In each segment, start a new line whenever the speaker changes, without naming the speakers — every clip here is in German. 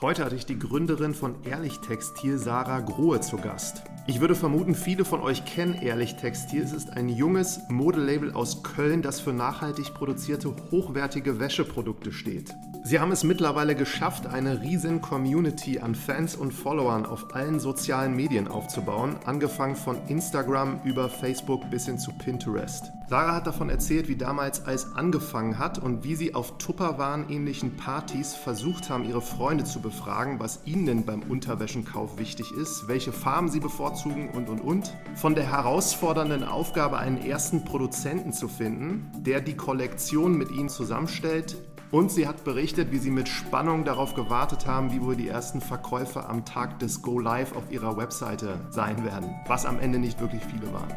Heute hatte ich die Gründerin von Ehrlich Textil, Sarah Grohe, zu Gast. Ich würde vermuten, viele von euch kennen Ehrlich Textil. Es ist ein junges Modelabel aus Köln, das für nachhaltig produzierte, hochwertige Wäscheprodukte steht. Sie haben es mittlerweile geschafft, eine riesen Community an Fans und Followern auf allen sozialen Medien aufzubauen, angefangen von Instagram über Facebook bis hin zu Pinterest. Sarah hat davon erzählt, wie damals alles angefangen hat und wie sie auf Tupperwaren-ähnlichen Partys versucht haben, ihre Freunde zu befragen, was ihnen denn beim Unterwäschenkauf wichtig ist, welche Farben sie bevorzugen und und und. Von der herausfordernden Aufgabe, einen ersten Produzenten zu finden, der die Kollektion mit ihnen zusammenstellt, und sie hat berichtet, wie sie mit Spannung darauf gewartet haben, wie wohl die ersten Verkäufe am Tag des Go Live auf ihrer Webseite sein werden, was am Ende nicht wirklich viele waren.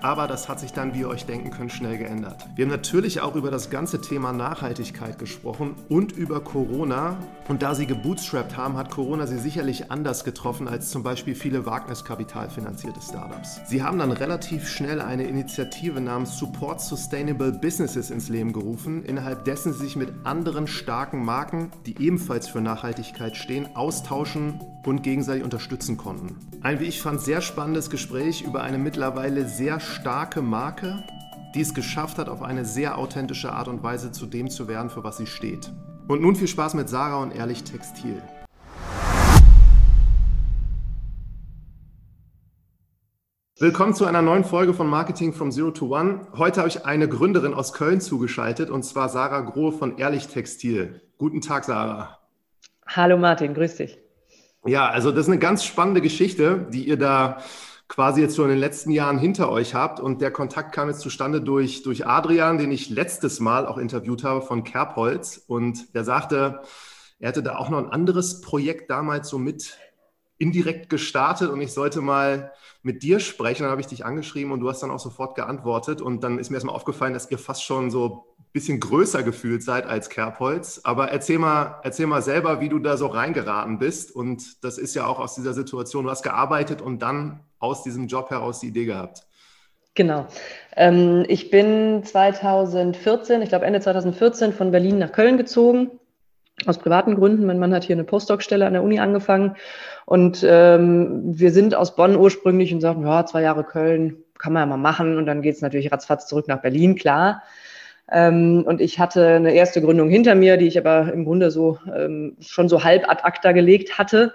Aber das hat sich dann, wie ihr euch denken könnt, schnell geändert. Wir haben natürlich auch über das ganze Thema Nachhaltigkeit gesprochen und über Corona. Und da sie gebootstrapped haben, hat Corona sie sicherlich anders getroffen als zum Beispiel viele Wagniskapital-finanzierte Startups. Sie haben dann relativ schnell eine Initiative namens Support Sustainable Businesses ins Leben gerufen, innerhalb dessen sie sich mit anderen starken Marken, die ebenfalls für Nachhaltigkeit stehen, austauschen und gegenseitig unterstützen konnten. Ein, wie ich fand, sehr spannendes Gespräch über eine mittlerweile sehr starke Marke, die es geschafft hat, auf eine sehr authentische Art und Weise zu dem zu werden, für was sie steht. Und nun viel Spaß mit Sarah und Ehrlich Textil. Willkommen zu einer neuen Folge von Marketing from Zero to One. Heute habe ich eine Gründerin aus Köln zugeschaltet und zwar Sarah Grohe von Ehrlich Textil. Guten Tag, Sarah.
Hallo Martin, grüß dich.
Ja, also das ist eine ganz spannende Geschichte, die ihr da quasi jetzt so in den letzten Jahren hinter euch habt. Und der Kontakt kam jetzt zustande durch, durch Adrian, den ich letztes Mal auch interviewt habe von Kerbholz. Und der sagte, er hätte da auch noch ein anderes Projekt damals so mit indirekt gestartet und ich sollte mal mit dir sprechen. Dann habe ich dich angeschrieben und du hast dann auch sofort geantwortet. Und dann ist mir erstmal aufgefallen, dass ihr fast schon so bisschen größer gefühlt seid als Kerbholz. Aber erzähl mal, erzähl mal selber, wie du da so reingeraten bist. Und das ist ja auch aus dieser Situation, du hast gearbeitet und dann aus diesem Job heraus die Idee gehabt.
Genau. Ähm, ich bin 2014, ich glaube Ende 2014 von Berlin nach Köln gezogen. Aus privaten Gründen. Mein Mann hat hier eine Postdoc-Stelle an der Uni angefangen. Und ähm, wir sind aus Bonn ursprünglich und sagten, ja, zwei Jahre Köln kann man ja mal machen. Und dann geht es natürlich ratzfatz zurück nach Berlin, klar. Ähm, und ich hatte eine erste Gründung hinter mir, die ich aber im Grunde so ähm, schon so halb ad acta gelegt hatte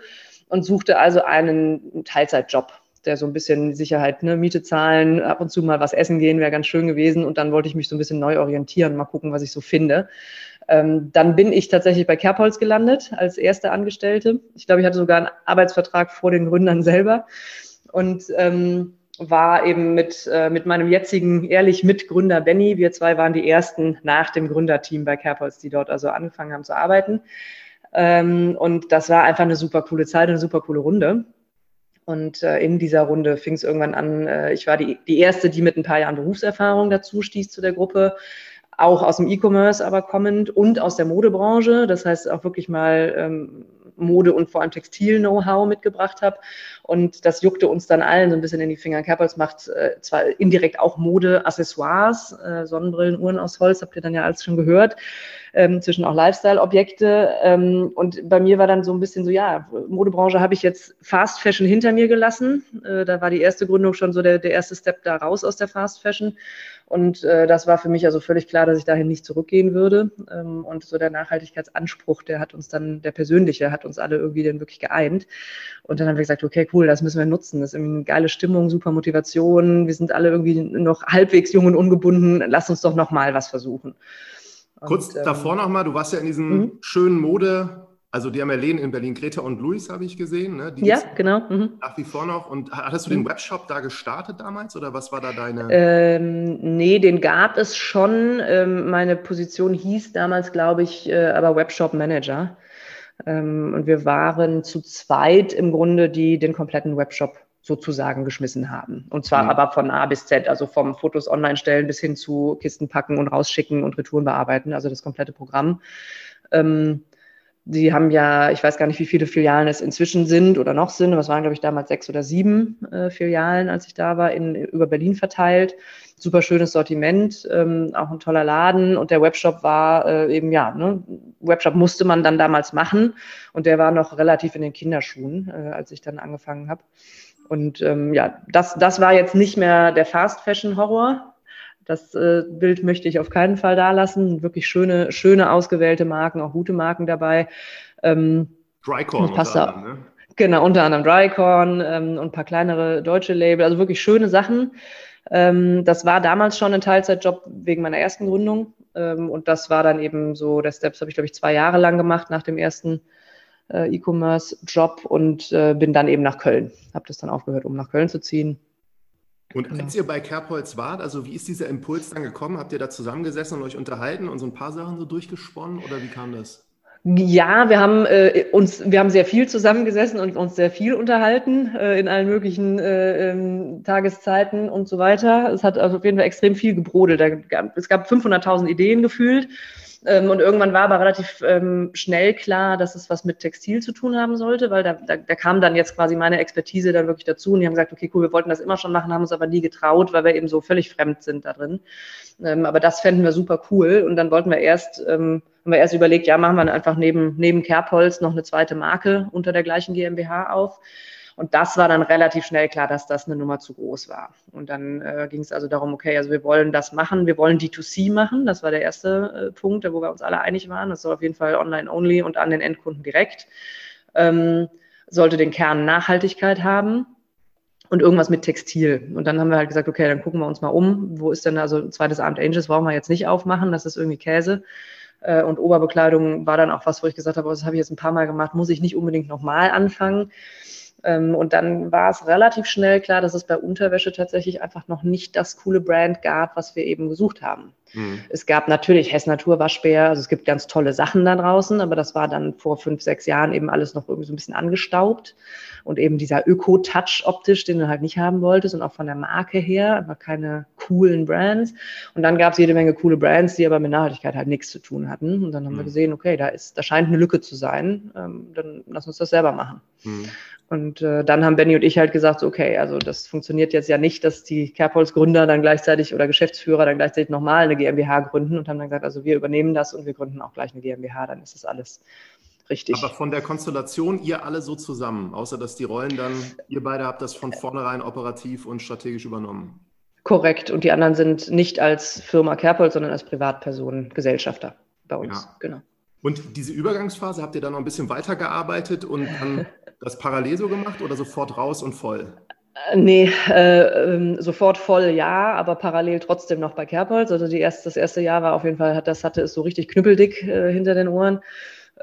und suchte also einen Teilzeitjob, der so ein bisschen Sicherheit, ne, Miete zahlen, ab und zu mal was essen gehen, wäre ganz schön gewesen. Und dann wollte ich mich so ein bisschen neu orientieren, mal gucken, was ich so finde. Ähm, dann bin ich tatsächlich bei Kerbholz gelandet als erste Angestellte. Ich glaube, ich hatte sogar einen Arbeitsvertrag vor den Gründern selber. Und ähm, war eben mit, äh, mit meinem jetzigen ehrlich Mitgründer Benny. Wir zwei waren die ersten nach dem Gründerteam bei Kerbholz, die dort also angefangen haben zu arbeiten. Ähm, und das war einfach eine super coole Zeit, eine super coole Runde. Und äh, in dieser Runde fing es irgendwann an, äh, ich war die, die erste, die mit ein paar Jahren Berufserfahrung dazu stieß zu der Gruppe auch aus dem E-Commerce aber kommend und aus der Modebranche. Das heißt auch wirklich mal ähm, Mode und vor allem Textil-Know-how mitgebracht habe. Und das juckte uns dann allen so ein bisschen in die Finger. Kerbholz macht äh, zwar indirekt auch Mode-Accessoires, äh, Sonnenbrillen, Uhren aus Holz, habt ihr dann ja alles schon gehört, ähm, zwischen auch Lifestyle-Objekte. Ähm, und bei mir war dann so ein bisschen so, ja, Modebranche habe ich jetzt Fast Fashion hinter mir gelassen. Äh, da war die erste Gründung schon so der, der erste Step da raus aus der Fast Fashion. Und äh, das war für mich also völlig klar, dass ich dahin nicht zurückgehen würde. Ähm, und so der Nachhaltigkeitsanspruch, der hat uns dann, der persönliche, hat uns alle irgendwie dann wirklich geeint. Und dann haben wir gesagt, okay, cool, das müssen wir nutzen. Das ist irgendwie eine geile Stimmung, super Motivation. Wir sind alle irgendwie noch halbwegs jung und ungebunden. Lass uns doch nochmal was versuchen.
Kurz ähm, davor nochmal, du warst ja in diesem mhm. schönen Mode, also die haben ja Lehnen in Berlin, Greta und Luis habe ich gesehen. Ne?
ja, genau. Mhm.
Nach wie vor noch. Und hattest du den mhm. Webshop da gestartet damals oder was war da deine?
Ähm, nee, den gab es schon. Ähm, meine Position hieß damals, glaube ich, äh, aber Webshop Manager. Ähm, und wir waren zu zweit im Grunde, die den kompletten Webshop sozusagen geschmissen haben. Und zwar mhm. aber von A bis Z, also vom Fotos online stellen bis hin zu Kisten packen und rausschicken und Retouren bearbeiten, also das komplette Programm. Ähm, die haben ja, ich weiß gar nicht, wie viele Filialen es inzwischen sind oder noch sind, aber es waren, glaube ich, damals sechs oder sieben äh, Filialen, als ich da war, in, über Berlin verteilt. Super schönes Sortiment, ähm, auch ein toller Laden und der Webshop war äh, eben, ja, ne, Webshop musste man dann damals machen und der war noch relativ in den Kinderschuhen, äh, als ich dann angefangen habe. Und ähm, ja, das, das war jetzt nicht mehr der Fast Fashion Horror, das äh, Bild möchte ich auf keinen Fall da lassen. Wirklich schöne, schöne ausgewählte Marken, auch gute Marken dabei. Ähm,
Drycorn
passt unter anderem, ne? Genau, unter anderem Drycorn ähm, und ein paar kleinere deutsche Label. Also wirklich schöne Sachen. Ähm, das war damals schon ein Teilzeitjob wegen meiner ersten Gründung. Ähm, und das war dann eben so, der Steps habe ich, glaube ich, zwei Jahre lang gemacht nach dem ersten äh, E-Commerce-Job und äh, bin dann eben nach Köln. Habe das dann aufgehört, um nach Köln zu ziehen
und genau. als ihr bei Kerbholz wart, also wie ist dieser Impuls dann gekommen? Habt ihr da zusammengesessen und euch unterhalten und so ein paar Sachen so durchgesponnen oder wie kam das?
Ja, wir haben äh, uns, wir haben sehr viel zusammengesessen und uns sehr viel unterhalten äh, in allen möglichen äh, ähm, Tageszeiten und so weiter. Es hat also auf jeden Fall extrem viel gebrodelt. Da es gab 500.000 Ideen gefühlt ähm, und irgendwann war aber relativ ähm, schnell klar, dass es was mit Textil zu tun haben sollte, weil da, da, da kam dann jetzt quasi meine Expertise dann wirklich dazu und die haben gesagt, okay, cool, wir wollten das immer schon machen, haben uns aber nie getraut, weil wir eben so völlig fremd sind da drin. Ähm, aber das fänden wir super cool und dann wollten wir erst, ähm, haben wir erst überlegt, ja, machen wir einfach neben, neben Kerbholz noch eine zweite Marke unter der gleichen GmbH auf. Und das war dann relativ schnell klar, dass das eine Nummer zu groß war. Und dann äh, ging es also darum, okay, also wir wollen das machen, wir wollen D2C machen. Das war der erste äh, Punkt, wo wir uns alle einig waren. Das soll auf jeden Fall online-only und an den Endkunden direkt. Ähm, sollte den Kern Nachhaltigkeit haben und irgendwas mit Textil. Und dann haben wir halt gesagt, okay, dann gucken wir uns mal um. Wo ist denn also ein zweites Abend Angels brauchen wir jetzt nicht aufmachen, das ist irgendwie Käse. Äh, und Oberbekleidung war dann auch was, wo ich gesagt habe, oh, das habe ich jetzt ein paar Mal gemacht, muss ich nicht unbedingt nochmal anfangen. Ähm, und dann war es relativ schnell klar, dass es bei Unterwäsche tatsächlich einfach noch nicht das coole Brand gab, was wir eben gesucht haben. Mhm. Es gab natürlich Hess Natur Waschbär, also es gibt ganz tolle Sachen da draußen, aber das war dann vor fünf, sechs Jahren eben alles noch irgendwie so ein bisschen angestaubt und eben dieser Öko-Touch optisch, den du halt nicht haben wolltest und auch von der Marke her, aber keine coolen Brands. Und dann gab es jede Menge coole Brands, die aber mit Nachhaltigkeit halt nichts zu tun hatten. Und dann haben mhm. wir gesehen, okay, da ist, da scheint eine Lücke zu sein, ähm, dann lass uns das selber machen. Mhm. Und äh, dann haben Benny und ich halt gesagt, okay, also das funktioniert jetzt ja nicht, dass die Kerbholz-Gründer dann gleichzeitig oder Geschäftsführer dann gleichzeitig nochmal eine GmbH gründen und haben dann gesagt, also wir übernehmen das und wir gründen auch gleich eine GmbH, dann ist das alles richtig.
Aber von der Konstellation ihr alle so zusammen, außer dass die Rollen dann, ihr beide habt das von vornherein operativ und strategisch übernommen.
Korrekt. Und die anderen sind nicht als Firma Kerbholz, sondern als Privatpersonen Gesellschafter bei uns.
Ja. Genau. Und diese Übergangsphase habt ihr dann noch ein bisschen weitergearbeitet und dann das parallel so gemacht oder sofort raus und voll?
Äh, nee, äh, ähm, sofort voll ja, aber parallel trotzdem noch bei Kerbholz. Also die erst, das erste Jahr war auf jeden Fall, hat, das hatte es so richtig knüppeldick äh, hinter den Ohren.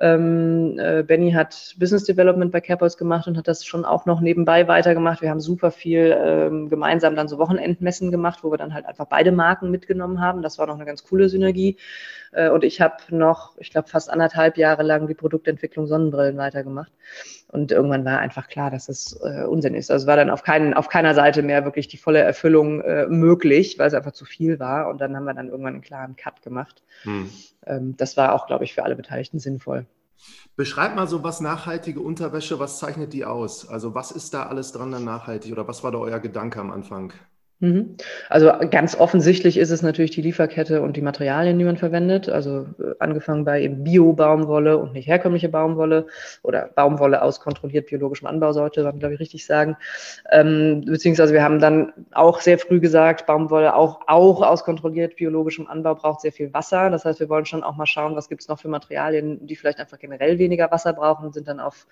Ähm, äh, Benny hat Business Development bei Kerbholz gemacht und hat das schon auch noch nebenbei weitergemacht. Wir haben super viel ähm, gemeinsam dann so Wochenendmessen gemacht, wo wir dann halt einfach beide Marken mitgenommen haben. Das war noch eine ganz coole Synergie. Äh, und ich habe noch, ich glaube, fast anderthalb Jahre lang die Produktentwicklung Sonnenbrillen weitergemacht. Und irgendwann war einfach klar, dass es äh, Unsinn ist. Also es war dann auf, keinen, auf keiner Seite mehr wirklich die volle Erfüllung äh, möglich, weil es einfach zu viel war. Und dann haben wir dann irgendwann einen klaren Cut gemacht. Hm. Ähm, das war auch, glaube ich, für alle Beteiligten sinnvoll.
Beschreib mal so was nachhaltige Unterwäsche, was zeichnet die aus? Also was ist da alles dran dann nachhaltig oder was war da euer Gedanke am Anfang?
Mhm. Also ganz offensichtlich ist es natürlich die Lieferkette und die Materialien, die man verwendet. Also äh, angefangen bei eben Bio-Baumwolle und nicht herkömmliche Baumwolle oder Baumwolle aus kontrolliert biologischem Anbau sollte man, glaube ich, richtig sagen. Ähm, beziehungsweise wir haben dann auch sehr früh gesagt, Baumwolle auch, auch aus kontrolliert biologischem Anbau braucht sehr viel Wasser. Das heißt, wir wollen schon auch mal schauen, was gibt es noch für Materialien, die vielleicht einfach generell weniger Wasser brauchen sind dann auf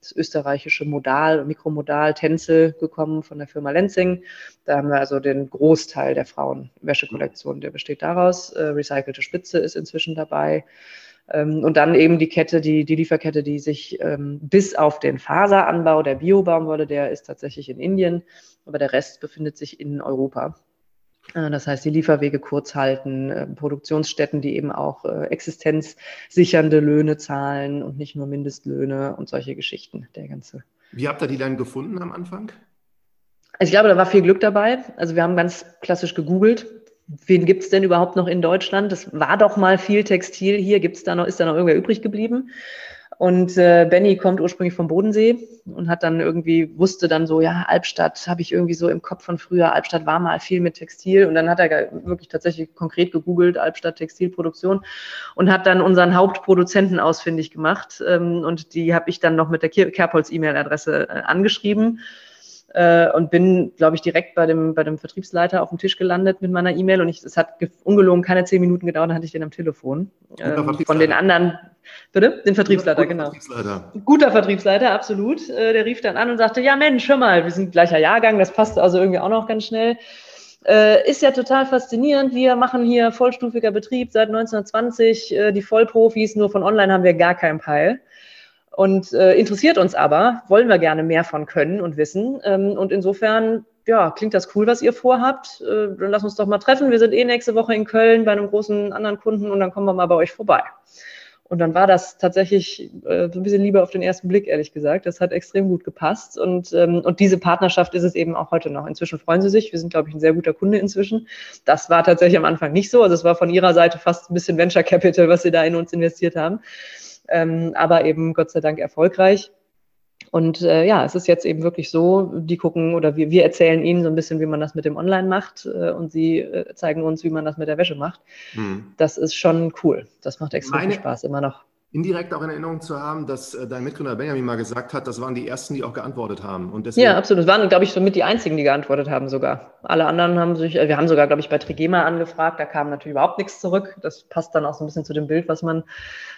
das österreichische Modal, Mikromodal Tänzel gekommen von der Firma Lenzing. Da haben wir also den Großteil der Frauenwäschekollektion, der besteht daraus. Äh, recycelte Spitze ist inzwischen dabei. Ähm, und dann eben die Kette, die, die Lieferkette, die sich ähm, bis auf den Faseranbau der Biobaumwolle, der ist tatsächlich in Indien, aber der Rest befindet sich in Europa. Äh, das heißt, die Lieferwege kurz halten, äh, Produktionsstätten, die eben auch äh, existenzsichernde Löhne zahlen und nicht nur Mindestlöhne und solche Geschichten, der ganze.
Wie habt ihr die dann gefunden am Anfang?
Also ich glaube, da war viel Glück dabei. Also wir haben ganz klassisch gegoogelt. Wen gibt es denn überhaupt noch in Deutschland? Das war doch mal viel Textil hier. Gibt's da noch, ist da noch irgendwer übrig geblieben? Und äh, Benny kommt ursprünglich vom Bodensee und hat dann irgendwie, wusste dann so, ja, Albstadt habe ich irgendwie so im Kopf von früher. Albstadt war mal viel mit Textil. Und dann hat er wirklich tatsächlich konkret gegoogelt, Albstadt Textilproduktion und hat dann unseren Hauptproduzenten ausfindig gemacht. Ähm, und die habe ich dann noch mit der Kerbholz-E-Mail-Adresse äh, angeschrieben äh, und bin, glaube ich, direkt bei dem, bei dem Vertriebsleiter auf dem Tisch gelandet mit meiner E-Mail und ich, es hat ungelogen keine zehn Minuten gedauert, dann hatte ich den am Telefon. Ähm, von den anderen, bitte? Den Vertriebsleiter, Guter genau. Vertriebsleiter. Guter Vertriebsleiter, absolut. Äh, der rief dann an und sagte, ja Mensch, hör mal, wir sind gleicher Jahrgang, das passt also irgendwie auch noch ganz schnell. Äh, ist ja total faszinierend. Wir machen hier vollstufiger Betrieb seit 1920. Äh, die Vollprofis, nur von online haben wir gar keinen Peil und äh, interessiert uns aber, wollen wir gerne mehr von können und wissen. Ähm, und insofern, ja, klingt das cool, was ihr vorhabt. Äh, dann lass uns doch mal treffen. Wir sind eh nächste Woche in Köln bei einem großen anderen Kunden und dann kommen wir mal bei euch vorbei. Und dann war das tatsächlich äh, so ein bisschen Liebe auf den ersten Blick, ehrlich gesagt. Das hat extrem gut gepasst. Und, ähm, und diese Partnerschaft ist es eben auch heute noch. Inzwischen freuen sie sich. Wir sind, glaube ich, ein sehr guter Kunde inzwischen. Das war tatsächlich am Anfang nicht so. Also es war von ihrer Seite fast ein bisschen Venture Capital, was sie da in uns investiert haben ähm, aber eben Gott sei Dank erfolgreich. Und äh, ja, es ist jetzt eben wirklich so, die gucken oder wir, wir erzählen ihnen so ein bisschen, wie man das mit dem Online macht äh, und sie äh, zeigen uns, wie man das mit der Wäsche macht. Mhm. Das ist schon cool. Das macht extrem Meine, Spaß immer noch
indirekt auch in Erinnerung zu haben, dass äh, dein Mitgründer Benjamin mal gesagt hat, das waren die ersten, die auch geantwortet haben.
Und deswegen ja, absolut. Das waren, glaube ich, somit die einzigen, die geantwortet haben sogar. Alle anderen haben sich, äh, wir haben sogar, glaube ich, bei Trigema angefragt, da kam natürlich überhaupt nichts zurück. Das passt dann auch so ein bisschen zu dem Bild, was man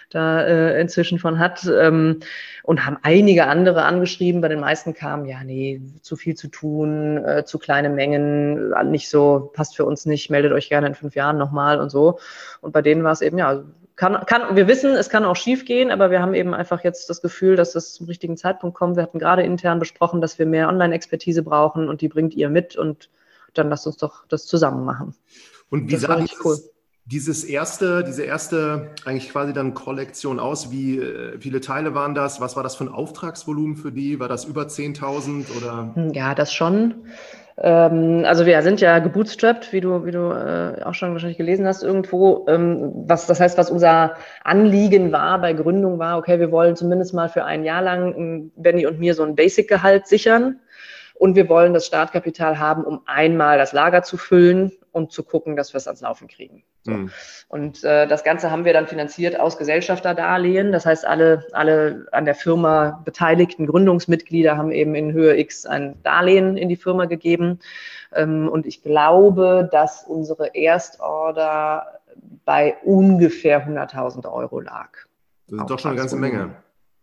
da äh, inzwischen von hat. Ähm, und haben einige andere angeschrieben. Bei den meisten kam, ja, nee, zu viel zu tun, äh, zu kleine Mengen, nicht so, passt für uns nicht, meldet euch gerne in fünf Jahren nochmal und so. Und bei denen war es eben, ja, kann, kann, wir wissen, es kann auch schief gehen, aber wir haben eben einfach jetzt das Gefühl, dass es zum richtigen Zeitpunkt kommt. Wir hatten gerade intern besprochen, dass wir mehr Online-Expertise brauchen und die bringt ihr mit und dann lasst uns doch das zusammen machen.
Und wie sah dieses, cool. dieses erste, diese erste eigentlich quasi dann Kollektion aus? Wie äh, viele Teile waren das? Was war das für ein Auftragsvolumen für die? War das über 10.000 oder?
Ja, das schon. Ähm, also wir sind ja gebootstrapped, wie du, wie du äh, auch schon wahrscheinlich gelesen hast irgendwo. Ähm, was das heißt, was unser Anliegen war bei Gründung war, okay, wir wollen zumindest mal für ein Jahr lang ähm, Benny und mir so ein Basic-Gehalt sichern. Und wir wollen das Startkapital haben, um einmal das Lager zu füllen und zu gucken, dass wir es ans Laufen kriegen. So. Mhm. Und äh, das Ganze haben wir dann finanziert aus Gesellschafterdarlehen. Das heißt, alle, alle an der Firma beteiligten Gründungsmitglieder haben eben in Höhe X ein Darlehen in die Firma gegeben. Ähm, und ich glaube, dass unsere Erstorder bei ungefähr 100.000 Euro lag.
Das ist doch schon eine ganze Menge.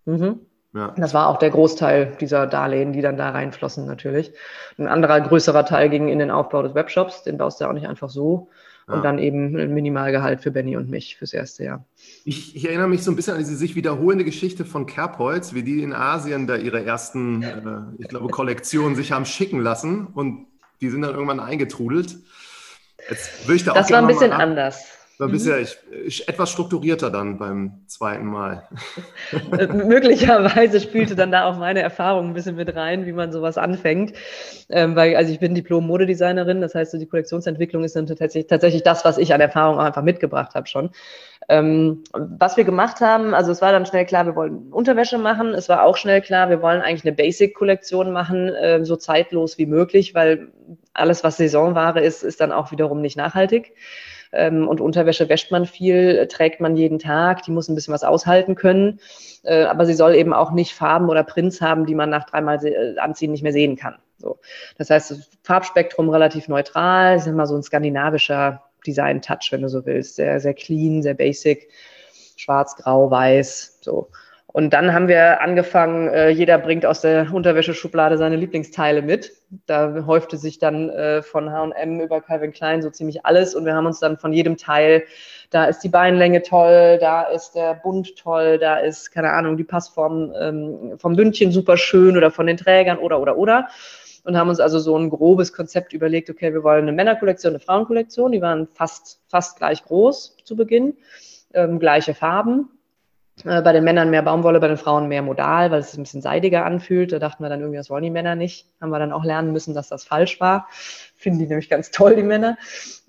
Mhm. Ja. Das war auch der Großteil dieser Darlehen, die dann da reinflossen natürlich. Ein anderer größerer Teil ging in den Aufbau des Webshops, den baust du ja auch nicht einfach so. Und ja. dann eben ein Minimalgehalt für Benny und mich fürs erste Jahr.
Ich, ich, erinnere mich so ein bisschen an diese sich wiederholende Geschichte von Kerbholz, wie die in Asien da ihre ersten, äh, ich glaube, Kollektionen sich haben schicken lassen und die sind dann irgendwann eingetrudelt.
Jetzt würde ich da das war ein bisschen anders.
War bisher mhm. ich, etwas strukturierter dann beim zweiten Mal.
Äh, möglicherweise spielte dann da auch meine Erfahrung ein bisschen mit rein, wie man sowas anfängt. Ähm, weil, also ich bin Diplom-Modedesignerin, das heißt, so die Kollektionsentwicklung ist dann tatsächlich, tatsächlich das, was ich an Erfahrung auch einfach mitgebracht habe schon. Ähm, was wir gemacht haben, also es war dann schnell klar, wir wollen Unterwäsche machen. Es war auch schnell klar, wir wollen eigentlich eine Basic-Kollektion machen, äh, so zeitlos wie möglich, weil alles, was Saisonware ist, ist dann auch wiederum nicht nachhaltig. Ähm, und Unterwäsche wäscht man viel, trägt man jeden Tag, die muss ein bisschen was aushalten können. Äh, aber sie soll eben auch nicht Farben oder Prints haben, die man nach dreimal äh, anziehen nicht mehr sehen kann. So. Das heißt, das Farbspektrum relativ neutral, ist immer so ein skandinavischer Design-Touch, wenn du so willst. Sehr, sehr clean, sehr basic. Schwarz, grau, weiß. So. Und dann haben wir angefangen, äh, jeder bringt aus der Unterwäscheschublade seine Lieblingsteile mit. Da häufte sich dann äh, von H&M über Calvin Klein so ziemlich alles und wir haben uns dann von jedem Teil, da ist die Beinlänge toll, da ist der Bund toll, da ist, keine Ahnung, die Passform ähm, vom Bündchen super schön oder von den Trägern oder, oder, oder. Und haben uns also so ein grobes Konzept überlegt, okay, wir wollen eine Männerkollektion, eine Frauenkollektion, die waren fast, fast gleich groß zu Beginn, ähm, gleiche Farben bei den Männern mehr Baumwolle, bei den Frauen mehr Modal, weil es sich ein bisschen seidiger anfühlt. Da dachten wir dann irgendwie, das wollen die Männer nicht. Haben wir dann auch lernen müssen, dass das falsch war. Finden die nämlich ganz toll, die Männer.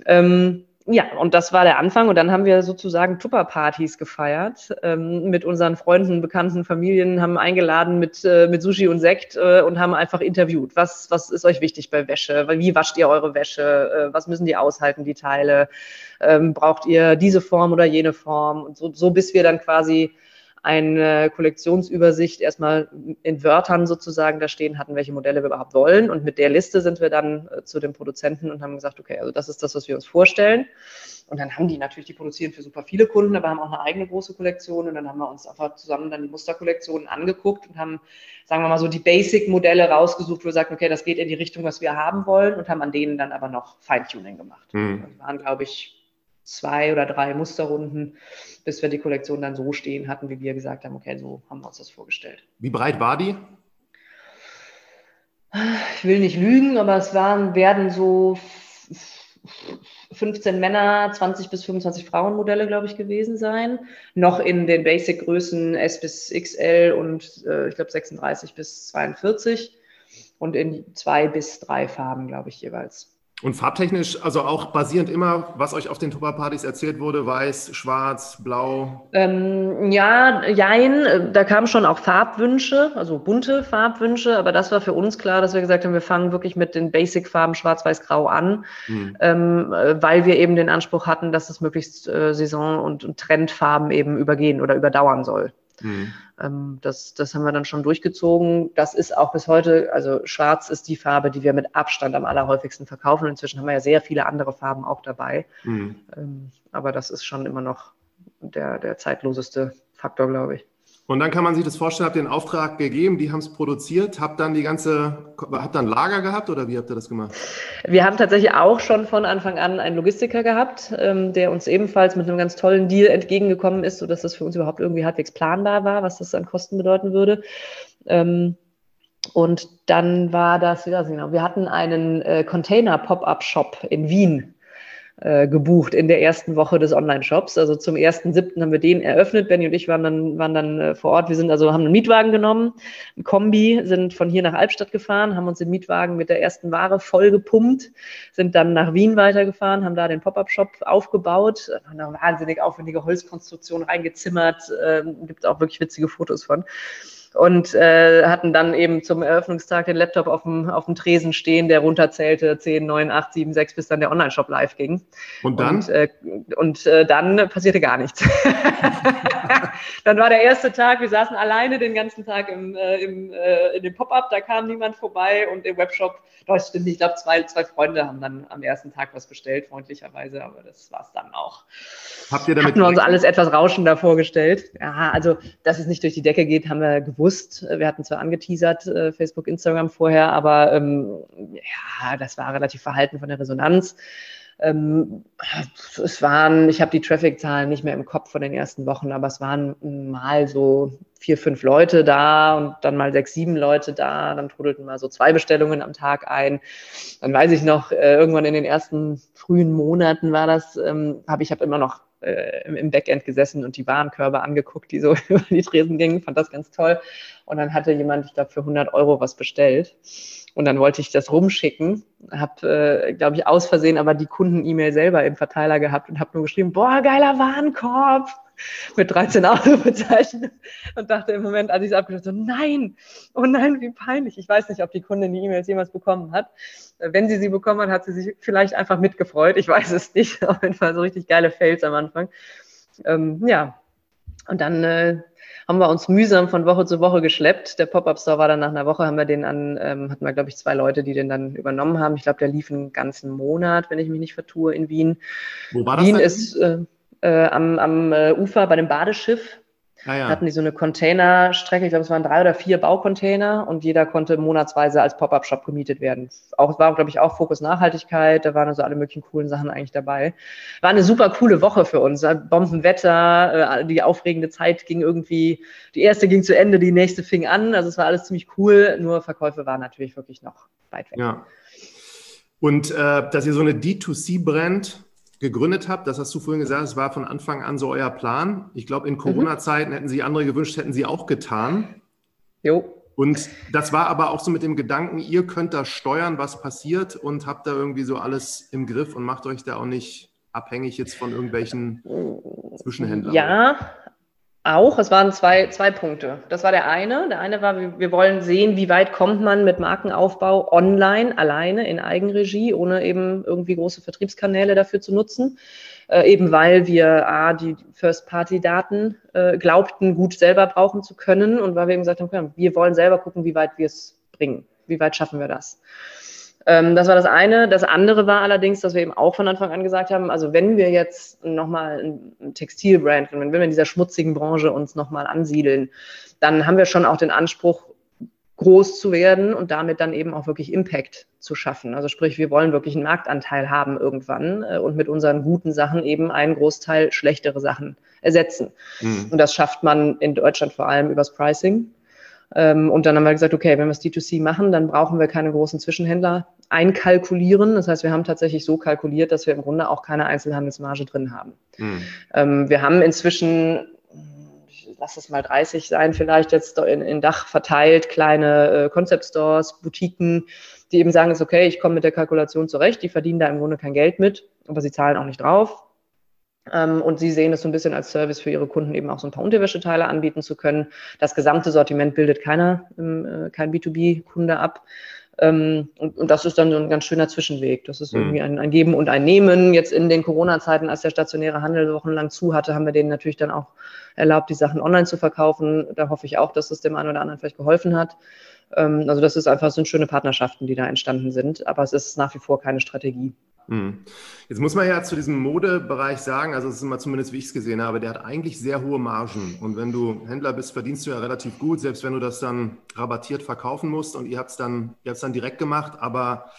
Ähm, ja, und das war der Anfang. Und dann haben wir sozusagen Tupperpartys gefeiert ähm, mit unseren Freunden, Bekannten, Familien, haben eingeladen mit, äh, mit Sushi und Sekt äh, und haben einfach interviewt. Was, was ist euch wichtig bei Wäsche? Wie wascht ihr eure Wäsche? Äh, was müssen die aushalten, die Teile? Ähm, braucht ihr diese Form oder jene Form? Und so, so bis wir dann quasi eine Kollektionsübersicht erstmal in Wörtern sozusagen da stehen hatten, welche Modelle wir überhaupt wollen. Und mit der Liste sind wir dann äh, zu den Produzenten und haben gesagt, okay, also das ist das, was wir uns vorstellen. Und dann haben die natürlich, die produzieren für super viele Kunden, aber haben auch eine eigene große Kollektion. Und dann haben wir uns einfach zusammen dann die Musterkollektionen angeguckt und haben, sagen wir mal so, die Basic-Modelle rausgesucht, wo wir sagen, okay, das geht in die Richtung, was wir haben wollen und haben an denen dann aber noch Feintuning gemacht. Mhm. Das waren, glaube ich, zwei oder drei Musterrunden, bis wir die Kollektion dann so stehen hatten, wie wir gesagt haben, okay, so haben wir uns das vorgestellt.
Wie breit war die?
Ich will nicht lügen, aber es waren, werden so 15 Männer, 20 bis 25 Frauenmodelle, glaube ich, gewesen sein. Noch in den Basic-Größen S bis XL und äh, ich glaube 36 bis 42 und in zwei bis drei Farben, glaube ich, jeweils.
Und farbtechnisch, also auch basierend immer, was euch auf den Tupperpartys erzählt wurde, weiß, schwarz, blau?
Ähm, ja, jein, da kamen schon auch Farbwünsche, also bunte Farbwünsche, aber das war für uns klar, dass wir gesagt haben, wir fangen wirklich mit den Basic-Farben schwarz, weiß, grau an, hm. ähm, weil wir eben den Anspruch hatten, dass es möglichst äh, Saison- und, und Trendfarben eben übergehen oder überdauern soll. Mhm. Ähm, das, das haben wir dann schon durchgezogen. Das ist auch bis heute, also schwarz ist die Farbe, die wir mit Abstand am allerhäufigsten verkaufen. Inzwischen haben wir ja sehr viele andere Farben auch dabei. Mhm. Ähm, aber das ist schon immer noch der, der zeitloseste Faktor, glaube ich.
Und dann kann man sich das vorstellen, habt ihr den Auftrag gegeben, die haben es produziert, habt dann die ganze, habt dann Lager gehabt oder wie habt ihr das gemacht?
Wir haben tatsächlich auch schon von Anfang an einen Logistiker gehabt, ähm, der uns ebenfalls mit einem ganz tollen Deal entgegengekommen ist, sodass das für uns überhaupt irgendwie halbwegs planbar war, was das an Kosten bedeuten würde. Ähm, und dann war das, wie das genau, wir hatten einen äh, Container-Pop-Up-Shop in Wien äh, gebucht in der ersten Woche des Online-Shops. Also zum 1.7. haben wir den eröffnet. Benny und ich waren dann, waren dann äh, vor Ort. Wir sind also, haben einen Mietwagen genommen, ein Kombi, sind von hier nach Albstadt gefahren, haben uns den Mietwagen mit der ersten Ware voll gepumpt, sind dann nach Wien weitergefahren, haben da den Pop-Up-Shop aufgebaut, haben eine wahnsinnig aufwendige Holzkonstruktion reingezimmert, äh, gibt auch wirklich witzige Fotos von und äh, hatten dann eben zum Eröffnungstag den Laptop auf dem, auf dem Tresen stehen, der runterzählte 10, 9, 8, 7, 6, bis dann der Online-Shop live ging.
Und dann?
Und, äh, und äh, dann passierte gar nichts. dann war der erste Tag, wir saßen alleine den ganzen Tag im, äh, im, äh, in dem Pop-up, da kam niemand vorbei und im Webshop, das stimmt, ich glaube, zwei, zwei Freunde haben dann am ersten Tag was bestellt, freundlicherweise, aber das war es dann auch.
Habt ihr damit
Hatten wir uns alles etwas rauschender vorgestellt. Ja, also, dass es nicht durch die Decke geht, haben wir gewusst. Wir hatten zwar angeteasert, äh, Facebook, Instagram vorher, aber ähm, ja, das war relativ verhalten von der Resonanz. Ähm, es waren, ich habe die Traffic-Zahlen nicht mehr im Kopf von den ersten Wochen, aber es waren mal so vier, fünf Leute da und dann mal sechs, sieben Leute da. Dann trudelten mal so zwei Bestellungen am Tag ein. Dann weiß ich noch, äh, irgendwann in den ersten frühen Monaten war das, ähm, habe ich habe immer noch äh, im Backend gesessen und die Warenkörbe angeguckt, die so über die Tresen gingen, fand das ganz toll. Und dann hatte jemand, ich glaube, für 100 Euro was bestellt. Und dann wollte ich das rumschicken, habe, äh, glaube ich, aus Versehen aber die Kunden-E-Mail selber im Verteiler gehabt und habe nur geschrieben, boah, geiler Warenkorb mit 13 Ausrufezeichen und dachte im Moment, als ich es abgeschlossen habe, so, nein, oh nein, wie peinlich. Ich weiß nicht, ob die Kundin die E-Mails jemals bekommen hat. Wenn sie sie bekommen hat, hat sie sich vielleicht einfach mitgefreut. Ich weiß es nicht. Auf jeden Fall so richtig geile Fails am Anfang. Ähm, ja, und dann äh, haben wir uns mühsam von Woche zu Woche geschleppt. Der Pop-Up-Store war dann nach einer Woche, haben wir den an, ähm, hatten wir, glaube ich, zwei Leute, die den dann übernommen haben. Ich glaube, der lief einen ganzen Monat, wenn ich mich nicht vertue, in Wien.
Wo war das
Wien ist äh, äh, am, am äh, Ufer bei dem Badeschiff. Ah, ja. hatten die so eine Containerstrecke, ich glaube, es waren drei oder vier Baucontainer und jeder konnte monatsweise als Pop-Up-Shop gemietet werden. Auch war, glaube ich, auch Fokus Nachhaltigkeit, da waren also alle möglichen coolen Sachen eigentlich dabei. War eine super coole Woche für uns. Bombenwetter, äh, die aufregende Zeit ging irgendwie, die erste ging zu Ende, die nächste fing an. Also es war alles ziemlich cool, nur Verkäufe waren natürlich wirklich noch weit weg.
Ja. Und äh, dass ihr so eine D2C-Brand gegründet habt, das hast du vorhin gesagt, es war von Anfang an so euer Plan. Ich glaube, in mhm. Corona-Zeiten hätten sie andere gewünscht, hätten sie auch getan.
Jo.
Und das war aber auch so mit dem Gedanken, ihr könnt da steuern, was passiert und habt da irgendwie so alles im Griff und macht euch da auch nicht abhängig jetzt von irgendwelchen Zwischenhändlern?
Ja, auch. Es waren zwei, zwei Punkte. Das war der eine. Der eine war, wir wollen sehen, wie weit kommt man mit Markenaufbau online, alleine, in Eigenregie, ohne eben irgendwie große Vertriebskanäle dafür zu nutzen. Äh, eben weil wir A, die First-Party-Daten äh, glaubten, gut selber brauchen zu können und weil wir eben gesagt haben, wir wollen selber gucken, wie weit wir es bringen. Wie weit schaffen wir das? Ähm, das war das eine. Das andere war allerdings, dass wir eben auch von Anfang an gesagt haben, also wenn wir jetzt nochmal ein Textilbrand, wenn wir in dieser schmutzigen Branche uns nochmal ansiedeln, dann haben wir schon auch den Anspruch, groß zu werden und damit dann eben auch wirklich Impact zu schaffen. Also sprich, wir wollen wirklich einen Marktanteil haben irgendwann äh, und mit unseren guten Sachen eben einen Großteil schlechtere Sachen ersetzen. Mhm. Und das schafft man in Deutschland vor allem übers Pricing. Ähm, und dann haben wir gesagt, okay, wenn wir es D2C machen, dann brauchen wir keine großen Zwischenhändler einkalkulieren. Das heißt, wir haben tatsächlich so kalkuliert, dass wir im Grunde auch keine Einzelhandelsmarge drin haben. Mhm. Wir haben inzwischen lass es mal 30 sein, vielleicht jetzt in, in Dach verteilt, kleine äh, Concept Stores, Boutiquen, die eben sagen, ist okay, ich komme mit der Kalkulation zurecht, die verdienen da im Grunde kein Geld mit, aber sie zahlen auch nicht drauf. Ähm, und sie sehen es so ein bisschen als Service für ihre Kunden, eben auch so ein paar Unterwäscheteile anbieten zu können. Das gesamte Sortiment bildet keiner, ähm, äh, kein B2B-Kunde ab. Ähm, und, das ist dann so ein ganz schöner Zwischenweg. Das ist mhm. irgendwie ein, ein, Geben und ein Nehmen. Jetzt in den Corona-Zeiten, als der stationäre Handel wochenlang zu hatte, haben wir denen natürlich dann auch erlaubt, die Sachen online zu verkaufen. Da hoffe ich auch, dass es dem einen oder anderen vielleicht geholfen hat. also das ist einfach, sind schöne Partnerschaften, die da entstanden sind. Aber es ist nach wie vor keine Strategie.
Hm. Jetzt muss man ja zu diesem Modebereich sagen, also es ist immer zumindest, wie ich es gesehen habe, der hat eigentlich sehr hohe Margen. Und wenn du Händler bist, verdienst du ja relativ gut, selbst wenn du das dann rabattiert verkaufen musst. Und ihr habt es dann, dann direkt gemacht. Aber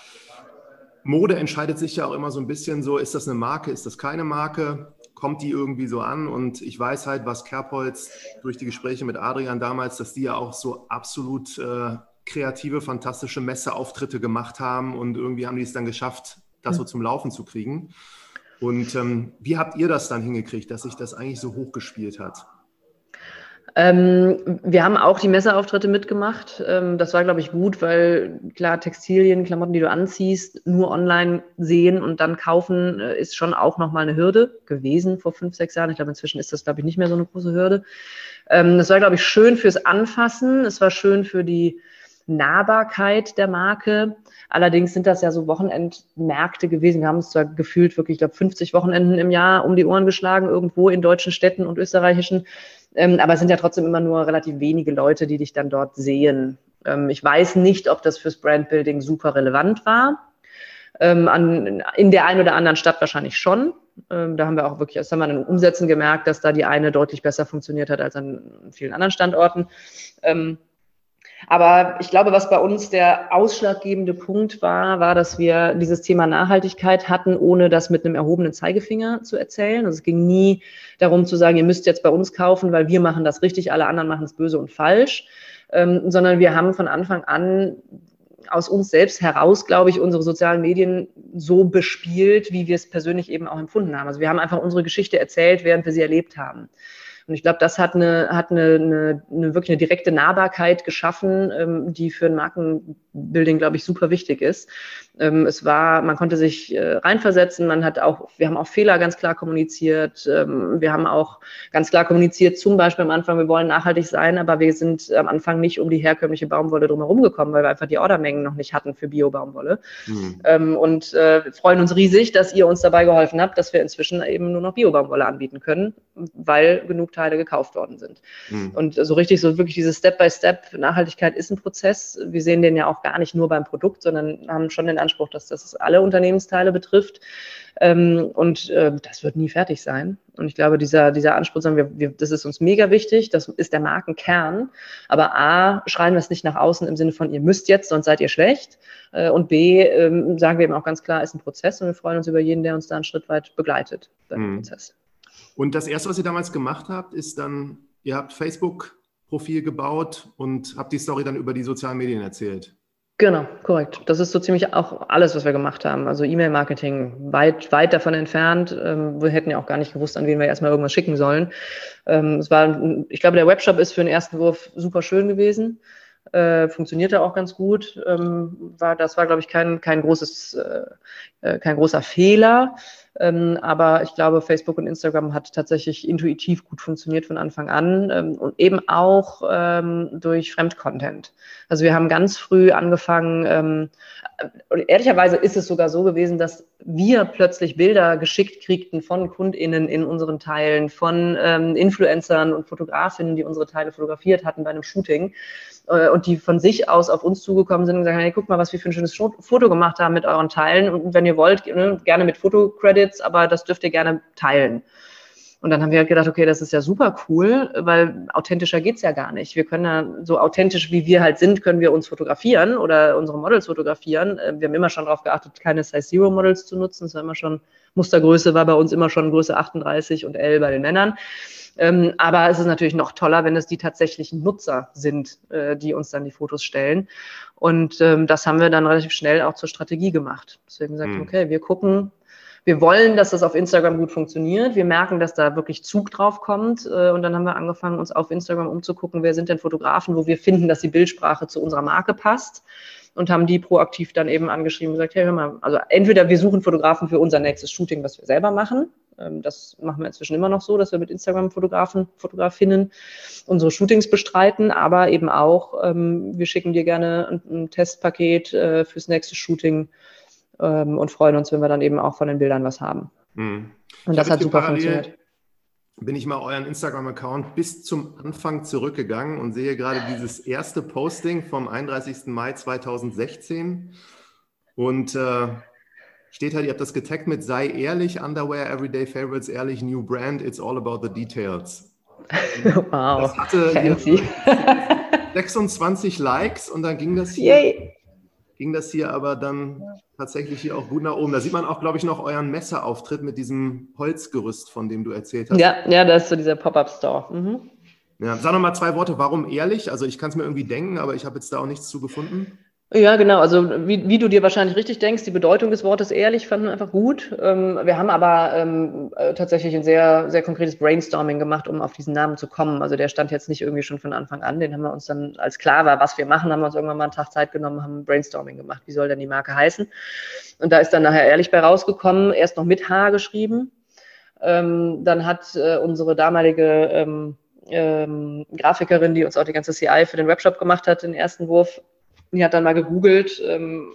Mode entscheidet sich ja auch immer so ein bisschen so, ist das eine Marke, ist das keine Marke? Kommt die irgendwie so an? Und ich weiß halt, was Kerbholz durch die Gespräche mit Adrian damals, dass die ja auch so absolut äh, kreative, fantastische Messeauftritte gemacht haben und irgendwie haben die es dann geschafft, das so zum Laufen zu kriegen. Und ähm, wie habt ihr das dann hingekriegt, dass sich das eigentlich so hochgespielt hat?
Ähm, wir haben auch die Messeauftritte mitgemacht. Ähm, das war, glaube ich, gut, weil klar, Textilien, Klamotten, die du anziehst, nur online sehen und dann kaufen, äh, ist schon auch nochmal eine Hürde gewesen vor fünf, sechs Jahren. Ich glaube, inzwischen ist das, glaube ich, nicht mehr so eine große Hürde. Ähm, das war, glaube ich, schön fürs Anfassen. Es war schön für die Nahbarkeit der Marke. Allerdings sind das ja so Wochenendmärkte gewesen. Wir haben uns zwar gefühlt wirklich, ich glaube, 50 Wochenenden im Jahr um die Ohren geschlagen, irgendwo in deutschen Städten und österreichischen. Ähm, aber es sind ja trotzdem immer nur relativ wenige Leute, die dich dann dort sehen. Ähm, ich weiß nicht, ob das fürs Brandbuilding super relevant war. Ähm, an, in der einen oder anderen Stadt wahrscheinlich schon. Ähm, da haben wir auch wirklich, das haben wir den Umsätzen gemerkt, dass da die eine deutlich besser funktioniert hat als an vielen anderen Standorten. Ähm, aber ich glaube, was bei uns der ausschlaggebende Punkt war, war, dass wir dieses Thema Nachhaltigkeit hatten, ohne das mit einem erhobenen Zeigefinger zu erzählen. Also es ging nie darum zu sagen, ihr müsst jetzt bei uns kaufen, weil wir machen das richtig, alle anderen machen es böse und falsch, ähm, sondern wir haben von Anfang an aus uns selbst heraus, glaube ich, unsere sozialen Medien so bespielt, wie wir es persönlich eben auch empfunden haben. Also wir haben einfach unsere Geschichte erzählt, während wir sie erlebt haben. Und ich glaube, das hat eine, hat eine, eine, eine wirklich eine direkte Nahbarkeit geschaffen, ähm, die für ein Markenbuilding, glaube ich, super wichtig ist. Ähm, es war, man konnte sich äh, reinversetzen, man hat auch, wir haben auch Fehler ganz klar kommuniziert. Ähm, wir haben auch ganz klar kommuniziert, zum Beispiel am Anfang, wir wollen nachhaltig sein, aber wir sind am Anfang nicht um die herkömmliche Baumwolle drumherum gekommen, weil wir einfach die Ordermengen noch nicht hatten für Bio-Baumwolle. Mhm. Ähm, und äh, freuen uns riesig, dass ihr uns dabei geholfen habt, dass wir inzwischen eben nur noch Bio-Baumwolle anbieten können, weil genug Teile gekauft worden sind. Mhm. Und so richtig, so wirklich dieses Step-by-Step, Step, Nachhaltigkeit ist ein Prozess. Wir sehen den ja auch gar nicht nur beim Produkt, sondern haben schon den Anspruch, dass das alle Unternehmensteile betrifft. Ähm, und äh, das wird nie fertig sein. Und ich glaube, dieser, dieser Anspruch, sagen wir, wir, das ist uns mega wichtig, das ist der Markenkern. Aber A, schreien wir es nicht nach außen im Sinne von, ihr müsst jetzt, sonst seid ihr schlecht. Äh, und B, ähm, sagen wir eben auch ganz klar, ist ein Prozess und wir freuen uns über jeden, der uns da einen Schritt weit begleitet beim mhm. Prozess.
Und das Erste, was ihr damals gemacht habt, ist dann, ihr habt Facebook-Profil gebaut und habt die Story dann über die sozialen Medien erzählt.
Genau, korrekt. Das ist so ziemlich auch alles, was wir gemacht haben. Also E-Mail-Marketing weit, weit davon entfernt. Ähm, wir hätten ja auch gar nicht gewusst, an wen wir erstmal irgendwas schicken sollen. Ähm, es war, ich glaube, der Webshop ist für den ersten Wurf super schön gewesen. Äh, funktionierte auch ganz gut. Ähm, war, das war, glaube ich, kein, kein, großes, äh, äh kein großer Fehler. Ähm, aber ich glaube, Facebook und Instagram hat tatsächlich intuitiv gut funktioniert von Anfang an ähm, und eben auch ähm, durch Fremdcontent. Also wir haben ganz früh angefangen, ähm, und ehrlicherweise ist es sogar so gewesen, dass wir plötzlich Bilder geschickt kriegten von KundInnen in unseren Teilen, von ähm, Influencern und Fotografinnen, die unsere Teile fotografiert hatten bei einem Shooting äh, und die von sich aus auf uns zugekommen sind und gesagt, hey, guck mal, was wir für ein schönes Foto gemacht haben mit euren Teilen und wenn ihr wollt, ne, gerne mit Fotocredits, aber das dürft ihr gerne teilen. Und dann haben wir halt gedacht, okay, das ist ja super cool, weil authentischer geht's ja gar nicht. Wir können ja so authentisch, wie wir halt sind, können wir uns fotografieren oder unsere Models fotografieren. Äh, wir haben immer schon darauf geachtet, keine Size Zero Models zu nutzen. Das war immer schon, Mustergröße war bei uns immer schon Größe 38 und L bei den Männern. Ähm, aber es ist natürlich noch toller, wenn es die tatsächlichen Nutzer sind, äh, die uns dann die Fotos stellen. Und ähm, das haben wir dann relativ schnell auch zur Strategie gemacht. Deswegen gesagt, mhm. okay, wir gucken, wir wollen, dass das auf Instagram gut funktioniert. Wir merken, dass da wirklich Zug drauf kommt. Äh, und dann haben wir angefangen, uns auf Instagram umzugucken, wer sind denn Fotografen, wo wir finden, dass die Bildsprache zu unserer Marke passt. Und haben die proaktiv dann eben angeschrieben und gesagt, hey, hör mal, also entweder wir suchen Fotografen für unser nächstes Shooting, was wir selber machen. Ähm, das machen wir inzwischen immer noch so, dass wir mit Instagram-Fotografen, Fotografinnen unsere Shootings bestreiten, aber eben auch, ähm, wir schicken dir gerne ein, Testpaket äh, fürs nächste Shooting ähm, und freuen uns, wenn wir dann eben auch von den Bildern was haben. Mhm. Und das hat super funktioniert.
Bin ich mal euren Instagram-Account bis zum Anfang zurückgegangen und sehe gerade dieses erste Posting vom 31. Mai 2016. Und äh, steht halt, ihr habt das getaggt mit sei ehrlich, Underwear, Everyday Favorites, ehrlich, New Brand, it's all about the details.
wow.
Das hatte Fancy. 26 Likes und dann ging das hier. Yay ging das hier aber dann tatsächlich hier auch gut nach oben. Da sieht man auch, glaube ich, noch euren Messeauftritt mit diesem Holzgerüst, von dem du erzählt hast.
Ja, ja, das ist so dieser Pop-Up-Store. Mhm.
Ja, sag noch mal zwei Worte, warum ehrlich? Also ich kann es mir irgendwie denken, aber ich habe jetzt da auch nichts zu gefunden.
Ja, genau. Also wie, wie du dir wahrscheinlich richtig denkst, die Bedeutung des Wortes ehrlich fanden wir einfach gut. Ähm, wir haben aber ähm, äh, tatsächlich ein sehr, sehr konkretes Brainstorming gemacht, um auf diesen Namen zu kommen. Also der stand jetzt nicht irgendwie schon von Anfang an. Den haben wir uns dann, als klar war, was wir machen, haben wir uns irgendwann mal einen Tag Zeit genommen, haben Brainstorming gemacht. Wie soll denn die Marke heißen? Und da ist dann nachher ehrlich bei rausgekommen, erst noch mit H geschrieben. Ähm, dann hat äh, unsere damalige ähm, ähm, Grafikerin, die uns auch die ganze CI für den Webshop gemacht hat, den ersten Wurf die hat dann mal gegoogelt, ähm,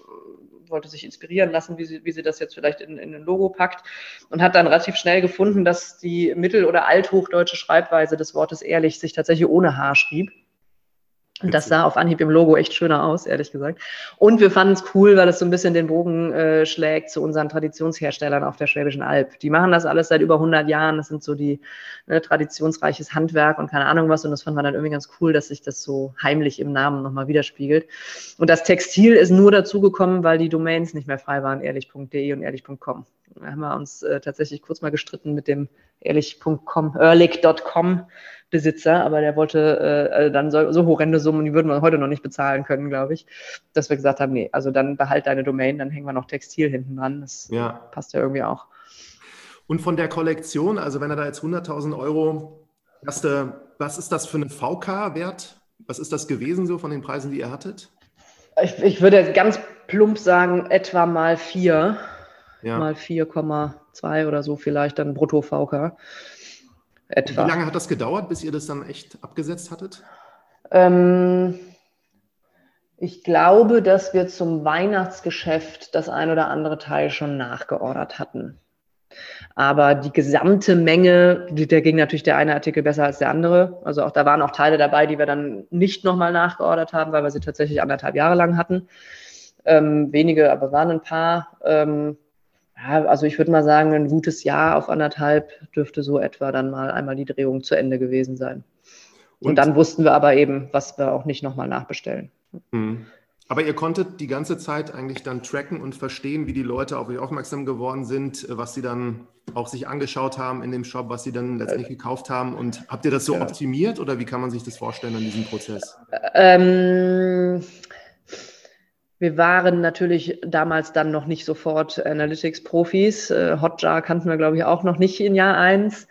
wollte sich inspirieren lassen, wie sie, wie sie das jetzt vielleicht in, in ein Logo packt und hat dann relativ schnell gefunden, dass die mittel- oder althochdeutsche Schreibweise des Wortes ehrlich sich tatsächlich ohne H schrieb. Und das sah auf Anhieb im Logo echt schöner aus, ehrlich gesagt. Und wir fanden es cool, weil es so ein bisschen den Bogen äh, schlägt zu unseren Traditionsherstellern auf der Schwäbischen Alb. Die machen das alles seit über 100 Jahren. Das sind so die ne, traditionsreiches Handwerk und keine Ahnung was. Und das fanden wir dann irgendwie ganz cool, dass sich das so heimlich im Namen nochmal widerspiegelt. Und das Textil ist nur dazugekommen, weil die Domains nicht mehr frei waren, ehrlich.de und ehrlich.com. Da haben wir uns äh, tatsächlich kurz mal gestritten mit dem ehrlich.com, ehrlich.com Besitzer, aber der wollte äh, dann so, so horrende Summen, die würden wir heute noch nicht bezahlen können, glaube ich, dass wir gesagt haben, nee, also dann behalt deine Domain, dann hängen wir noch Textil hinten dran. Das ja. passt ja irgendwie auch.
Und von der Kollektion, also wenn er da jetzt 100.000 Euro erste, was ist das für eine VK-Wert? Was ist das gewesen so von den Preisen, die ihr hattet?
Ich, ich würde ganz plump sagen, etwa mal vier, ja. mal 4,2 oder so vielleicht dann brutto VK
etwa. Wie lange hat das gedauert, bis ihr das dann echt abgesetzt hattet?
Ähm, ich glaube, dass wir zum Weihnachtsgeschäft das ein oder andere Teil schon nachgeordert hatten. Aber die gesamte Menge, da ging natürlich der eine Artikel besser als der andere. Also auch da waren auch Teile dabei, die wir dann nicht nochmal nachgeordert haben, weil wir sie tatsächlich anderthalb Jahre lang hatten. Ähm, wenige, aber waren ein paar. Ähm, ja, also ich würde mal sagen, ein gutes Jahr auf anderthalb dürfte so etwa dann mal einmal die Drehung zu Ende gewesen sein. Und, Und dann wussten wir aber eben, was wir auch nicht nochmal nachbestellen.
Mhm. Aber ihr konntet die ganze Zeit eigentlich dann tracken und verstehen, wie die Leute auf euch aufmerksam geworden sind, was sie dann auch sich angeschaut haben in dem Shop, was sie dann letztendlich gekauft haben. Und habt ihr das so ja. optimiert oder wie kann man sich das vorstellen an diesem Prozess?
Ähm, wir waren natürlich damals dann noch nicht sofort Analytics-Profis. Äh, Hotjar kannten wir, glaube ich, auch noch nicht in Jahr eins.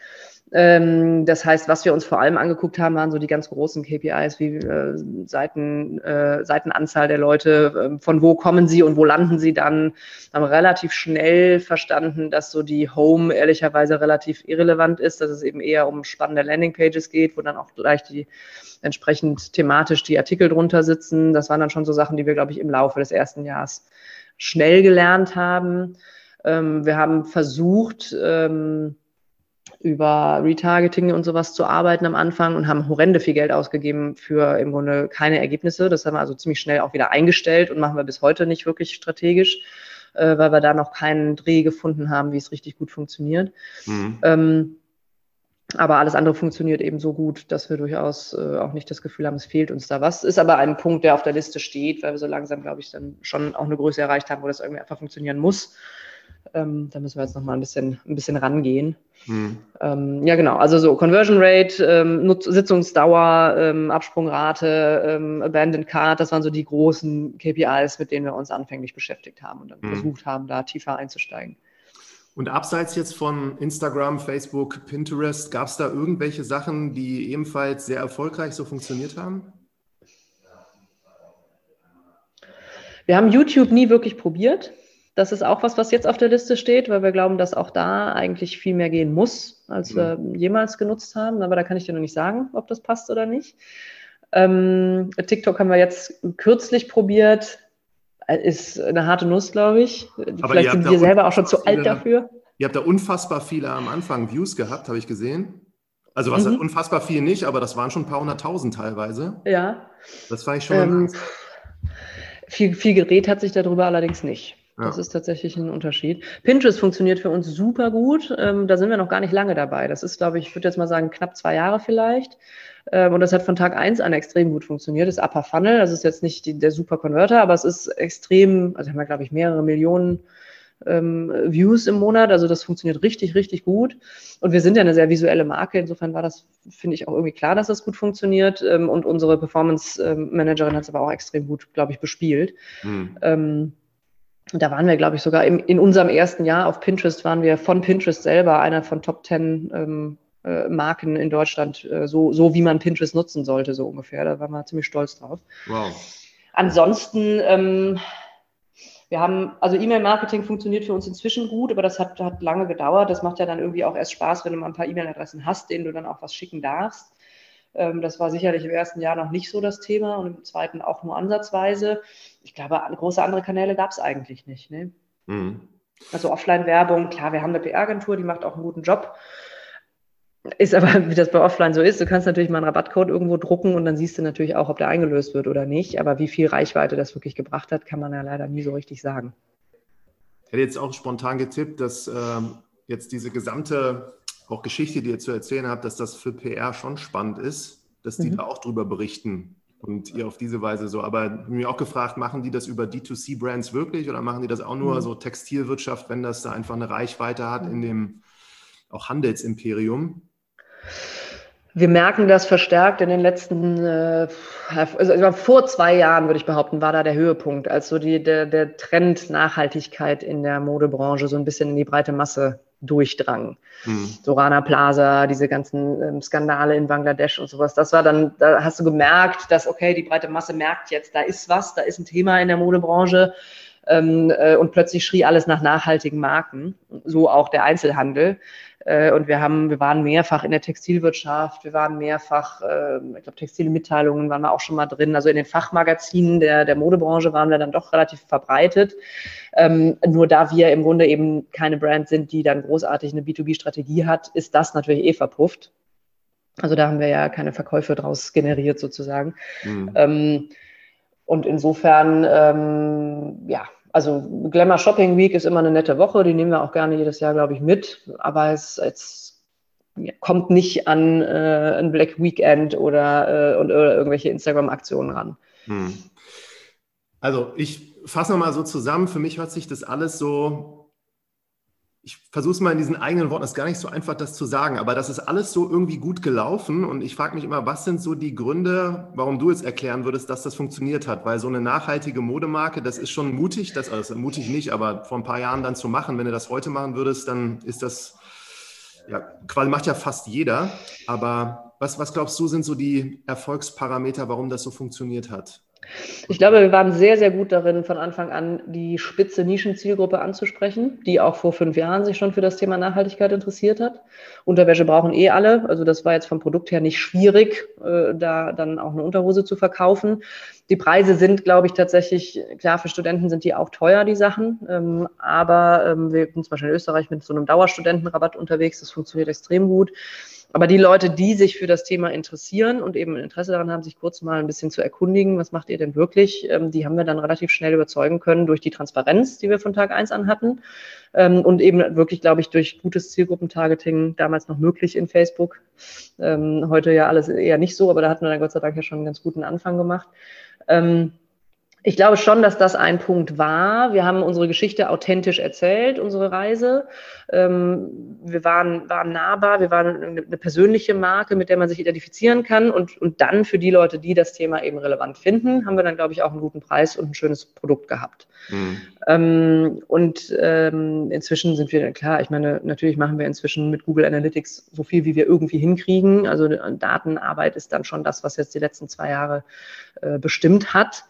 Ähm, das heißt, was wir uns vor allem angeguckt haben, waren so die ganz großen KPIs wie äh, Seiten, äh, Seitenanzahl der Leute, äh, von wo kommen sie und wo landen sie dann. Haben relativ schnell verstanden, dass so die Home ehrlicherweise relativ irrelevant ist, dass es eben eher um spannende Landingpages geht, wo dann auch gleich die entsprechend thematisch die Artikel drunter sitzen. Das waren dann schon so Sachen, die wir, glaube ich, im Laufe des ersten Jahres schnell gelernt haben. Ähm, wir haben versucht, ähm, über Retargeting und sowas zu arbeiten am Anfang und haben horrende viel Geld ausgegeben für im Grunde keine Ergebnisse. Das haben wir also ziemlich schnell auch wieder eingestellt und machen wir bis heute nicht wirklich strategisch, äh, weil wir da noch keinen Dreh gefunden haben, wie es richtig gut funktioniert. Mhm. Ähm, aber alles andere funktioniert eben so gut, dass wir durchaus äh, auch nicht das Gefühl haben, es fehlt uns da was. Ist aber ein Punkt, der auf der Liste steht, weil wir so langsam, glaube ich, dann schon auch eine Größe erreicht haben, wo das irgendwie einfach funktionieren muss. Ähm, da müssen wir jetzt nochmal ein bisschen, ein bisschen rangehen. Mhm. Ähm, ja, genau. Also so Conversion Rate, ähm, Sitzungsdauer, ähm, Absprungrate, ähm, Abandoned Card, das waren so die großen KPIs, mit denen wir uns anfänglich beschäftigt haben und dann mhm. versucht haben, da tiefer einzusteigen.
Und abseits jetzt von Instagram, Facebook, Pinterest, gab es da irgendwelche Sachen, die ebenfalls sehr erfolgreich so funktioniert haben?
Wir haben YouTube nie wirklich probiert. Das ist auch was, was jetzt auf der Liste steht, weil wir glauben, dass auch da eigentlich viel mehr gehen muss, als mhm. wir jemals genutzt haben. Aber da kann ich dir noch nicht sagen, ob das passt oder nicht. Ähm, TikTok haben wir jetzt kürzlich probiert. Äh, ist eine harte Nuss, glaube ich. Aber Vielleicht sind wir selber auch schon zu alt dafür.
Ihr habt da unfassbar viele am Anfang Views gehabt, habe ich gesehen. Also was mhm. unfassbar viel nicht, aber das waren schon ein paar hunderttausend teilweise.
Ja.
Das fand ich schon. Ähm,
viel, viel gedreht hat sich darüber allerdings nicht. Ja. Das ist tatsächlich ein Unterschied. Pinterest funktioniert für uns super gut. Ähm, da sind wir noch gar nicht lange dabei. Das ist, glaube ich, ich würde jetzt mal sagen, knapp zwei Jahre vielleicht. Ähm, und das hat von Tag eins an extrem gut funktioniert. Das Upper Funnel, das ist jetzt nicht die, der Super Converter, aber es ist extrem, also haben wir, glaube ich, mehrere Millionen ähm, Views im Monat. Also das funktioniert richtig, richtig gut. Und wir sind ja eine sehr visuelle Marke. Insofern war das, finde ich, auch irgendwie klar, dass das gut funktioniert. Ähm, und unsere Performance ähm, Managerin hat es aber auch extrem gut, glaube ich, bespielt. Mhm. Ähm, da waren wir, glaube ich, sogar im, in unserem ersten Jahr auf Pinterest waren wir von Pinterest selber einer von Top 10 ähm, äh, Marken in Deutschland, äh, so, so wie man Pinterest nutzen sollte, so ungefähr. Da waren wir ziemlich stolz drauf. Wow. Ansonsten, ähm, wir haben, also E-Mail-Marketing funktioniert für uns inzwischen gut, aber das hat, hat lange gedauert. Das macht ja dann irgendwie auch erst Spaß, wenn du mal ein paar E-Mail-Adressen hast, denen du dann auch was schicken darfst. Ähm, das war sicherlich im ersten Jahr noch nicht so das Thema und im zweiten auch nur ansatzweise. Ich glaube, große andere Kanäle gab es eigentlich nicht. Ne? Mhm. Also Offline-Werbung, klar, wir haben eine PR-Agentur, die macht auch einen guten Job. Ist aber, wie das bei Offline so ist, du kannst natürlich mal einen Rabattcode irgendwo drucken und dann siehst du natürlich auch, ob der eingelöst wird oder nicht. Aber wie viel Reichweite das wirklich gebracht hat, kann man ja leider nie so richtig sagen.
Ich hätte jetzt auch spontan getippt, dass ähm, jetzt diese gesamte auch Geschichte, die ihr zu erzählen habt, dass das für PR schon spannend ist, dass die mhm. da auch drüber berichten und ihr auf diese Weise so. Aber mir auch gefragt, machen die das über D2C-Brands wirklich oder machen die das auch nur mhm. so Textilwirtschaft, wenn das da einfach eine Reichweite hat in dem auch Handelsimperium?
Wir merken das verstärkt in den letzten, äh, also vor zwei Jahren, würde ich behaupten, war da der Höhepunkt, als so die, der, der Trend Nachhaltigkeit in der Modebranche so ein bisschen in die breite Masse durchdrang. Mhm. So Rana Plaza, diese ganzen ähm, Skandale in Bangladesch und sowas. Das war dann, da hast du gemerkt, dass, okay, die breite Masse merkt jetzt, da ist was, da ist ein Thema in der Modebranche. Ähm, äh, und plötzlich schrie alles nach nachhaltigen Marken. So auch der Einzelhandel. Äh, und wir haben, wir waren mehrfach in der Textilwirtschaft, wir waren mehrfach, äh, ich glaube, Textilmitteilungen waren wir auch schon mal drin. Also in den Fachmagazinen der, der Modebranche waren wir dann doch relativ verbreitet. Ähm, nur da wir im Grunde eben keine Brand sind, die dann großartig eine B2B-Strategie hat, ist das natürlich eh verpufft. Also da haben wir ja keine Verkäufe draus generiert sozusagen. Mhm. Ähm, und insofern, ähm, ja, also Glamour Shopping Week ist immer eine nette Woche, die nehmen wir auch gerne jedes Jahr, glaube ich, mit. Aber es, es kommt nicht an äh, ein Black Weekend oder, äh, und, oder irgendwelche Instagram-Aktionen ran. Hm.
Also ich fasse nochmal so zusammen. Für mich hört sich das alles so ich versuche es mal in diesen eigenen Worten, es ist gar nicht so einfach, das zu sagen, aber das ist alles so irgendwie gut gelaufen und ich frage mich immer, was sind so die Gründe, warum du jetzt erklären würdest, dass das funktioniert hat? Weil so eine nachhaltige Modemarke, das ist schon mutig, das, also mutig nicht, aber vor ein paar Jahren dann zu machen, wenn du das heute machen würdest, dann ist das ja, quasi macht ja fast jeder, aber was, was glaubst du, sind so die Erfolgsparameter, warum das so funktioniert hat?
Ich glaube, wir waren sehr, sehr gut darin, von Anfang an die spitze Nischenzielgruppe anzusprechen, die auch vor fünf Jahren sich schon für das Thema Nachhaltigkeit interessiert hat. Unterwäsche brauchen eh alle. Also das war jetzt vom Produkt her nicht schwierig, äh, da dann auch eine Unterhose zu verkaufen. Die Preise sind, glaube ich, tatsächlich, klar, für Studenten sind die auch teuer, die Sachen. Ähm, aber ähm, wir sind zum Beispiel in Österreich mit so einem Dauerstudentenrabatt unterwegs. Das funktioniert extrem gut. Aber die Leute, die sich für das Thema interessieren und eben Interesse daran haben, sich kurz mal ein bisschen zu erkundigen, was macht ihr denn wirklich, ähm, die haben wir dann relativ schnell überzeugen können durch die Transparenz, die wir von Tag eins an hatten. Ähm, und eben wirklich, glaube ich, durch gutes Zielgruppentargeting, damals noch möglich in Facebook. Ähm, heute ja alles eher nicht so, aber da hatten wir dann Gott sei Dank ja schon einen ganz guten Anfang gemacht. Ich glaube schon, dass das ein Punkt war. Wir haben unsere Geschichte authentisch erzählt, unsere Reise. Ähm, wir waren, waren nahbar, wir waren eine, persönliche Marke, mit der man sich identifizieren kann. Und, und dann für die Leute, die das Thema eben relevant finden, haben wir dann, glaube ich, auch einen guten Preis und ein schönes Produkt gehabt. Mhm. Ähm, und ähm, inzwischen sind wir, klar, ich meine, natürlich machen wir inzwischen mit Google Analytics so viel, wie wir irgendwie hinkriegen. Also Datenarbeit ist dann schon das, was jetzt die letzten zwei Jahre äh, bestimmt hat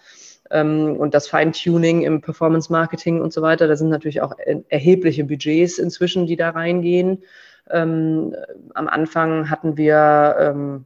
und das Feintuning im Performance-Marketing und so weiter. Da sind natürlich auch erhebliche Budgets inzwischen, die da reingehen. Ähm, am Anfang hatten wir ähm,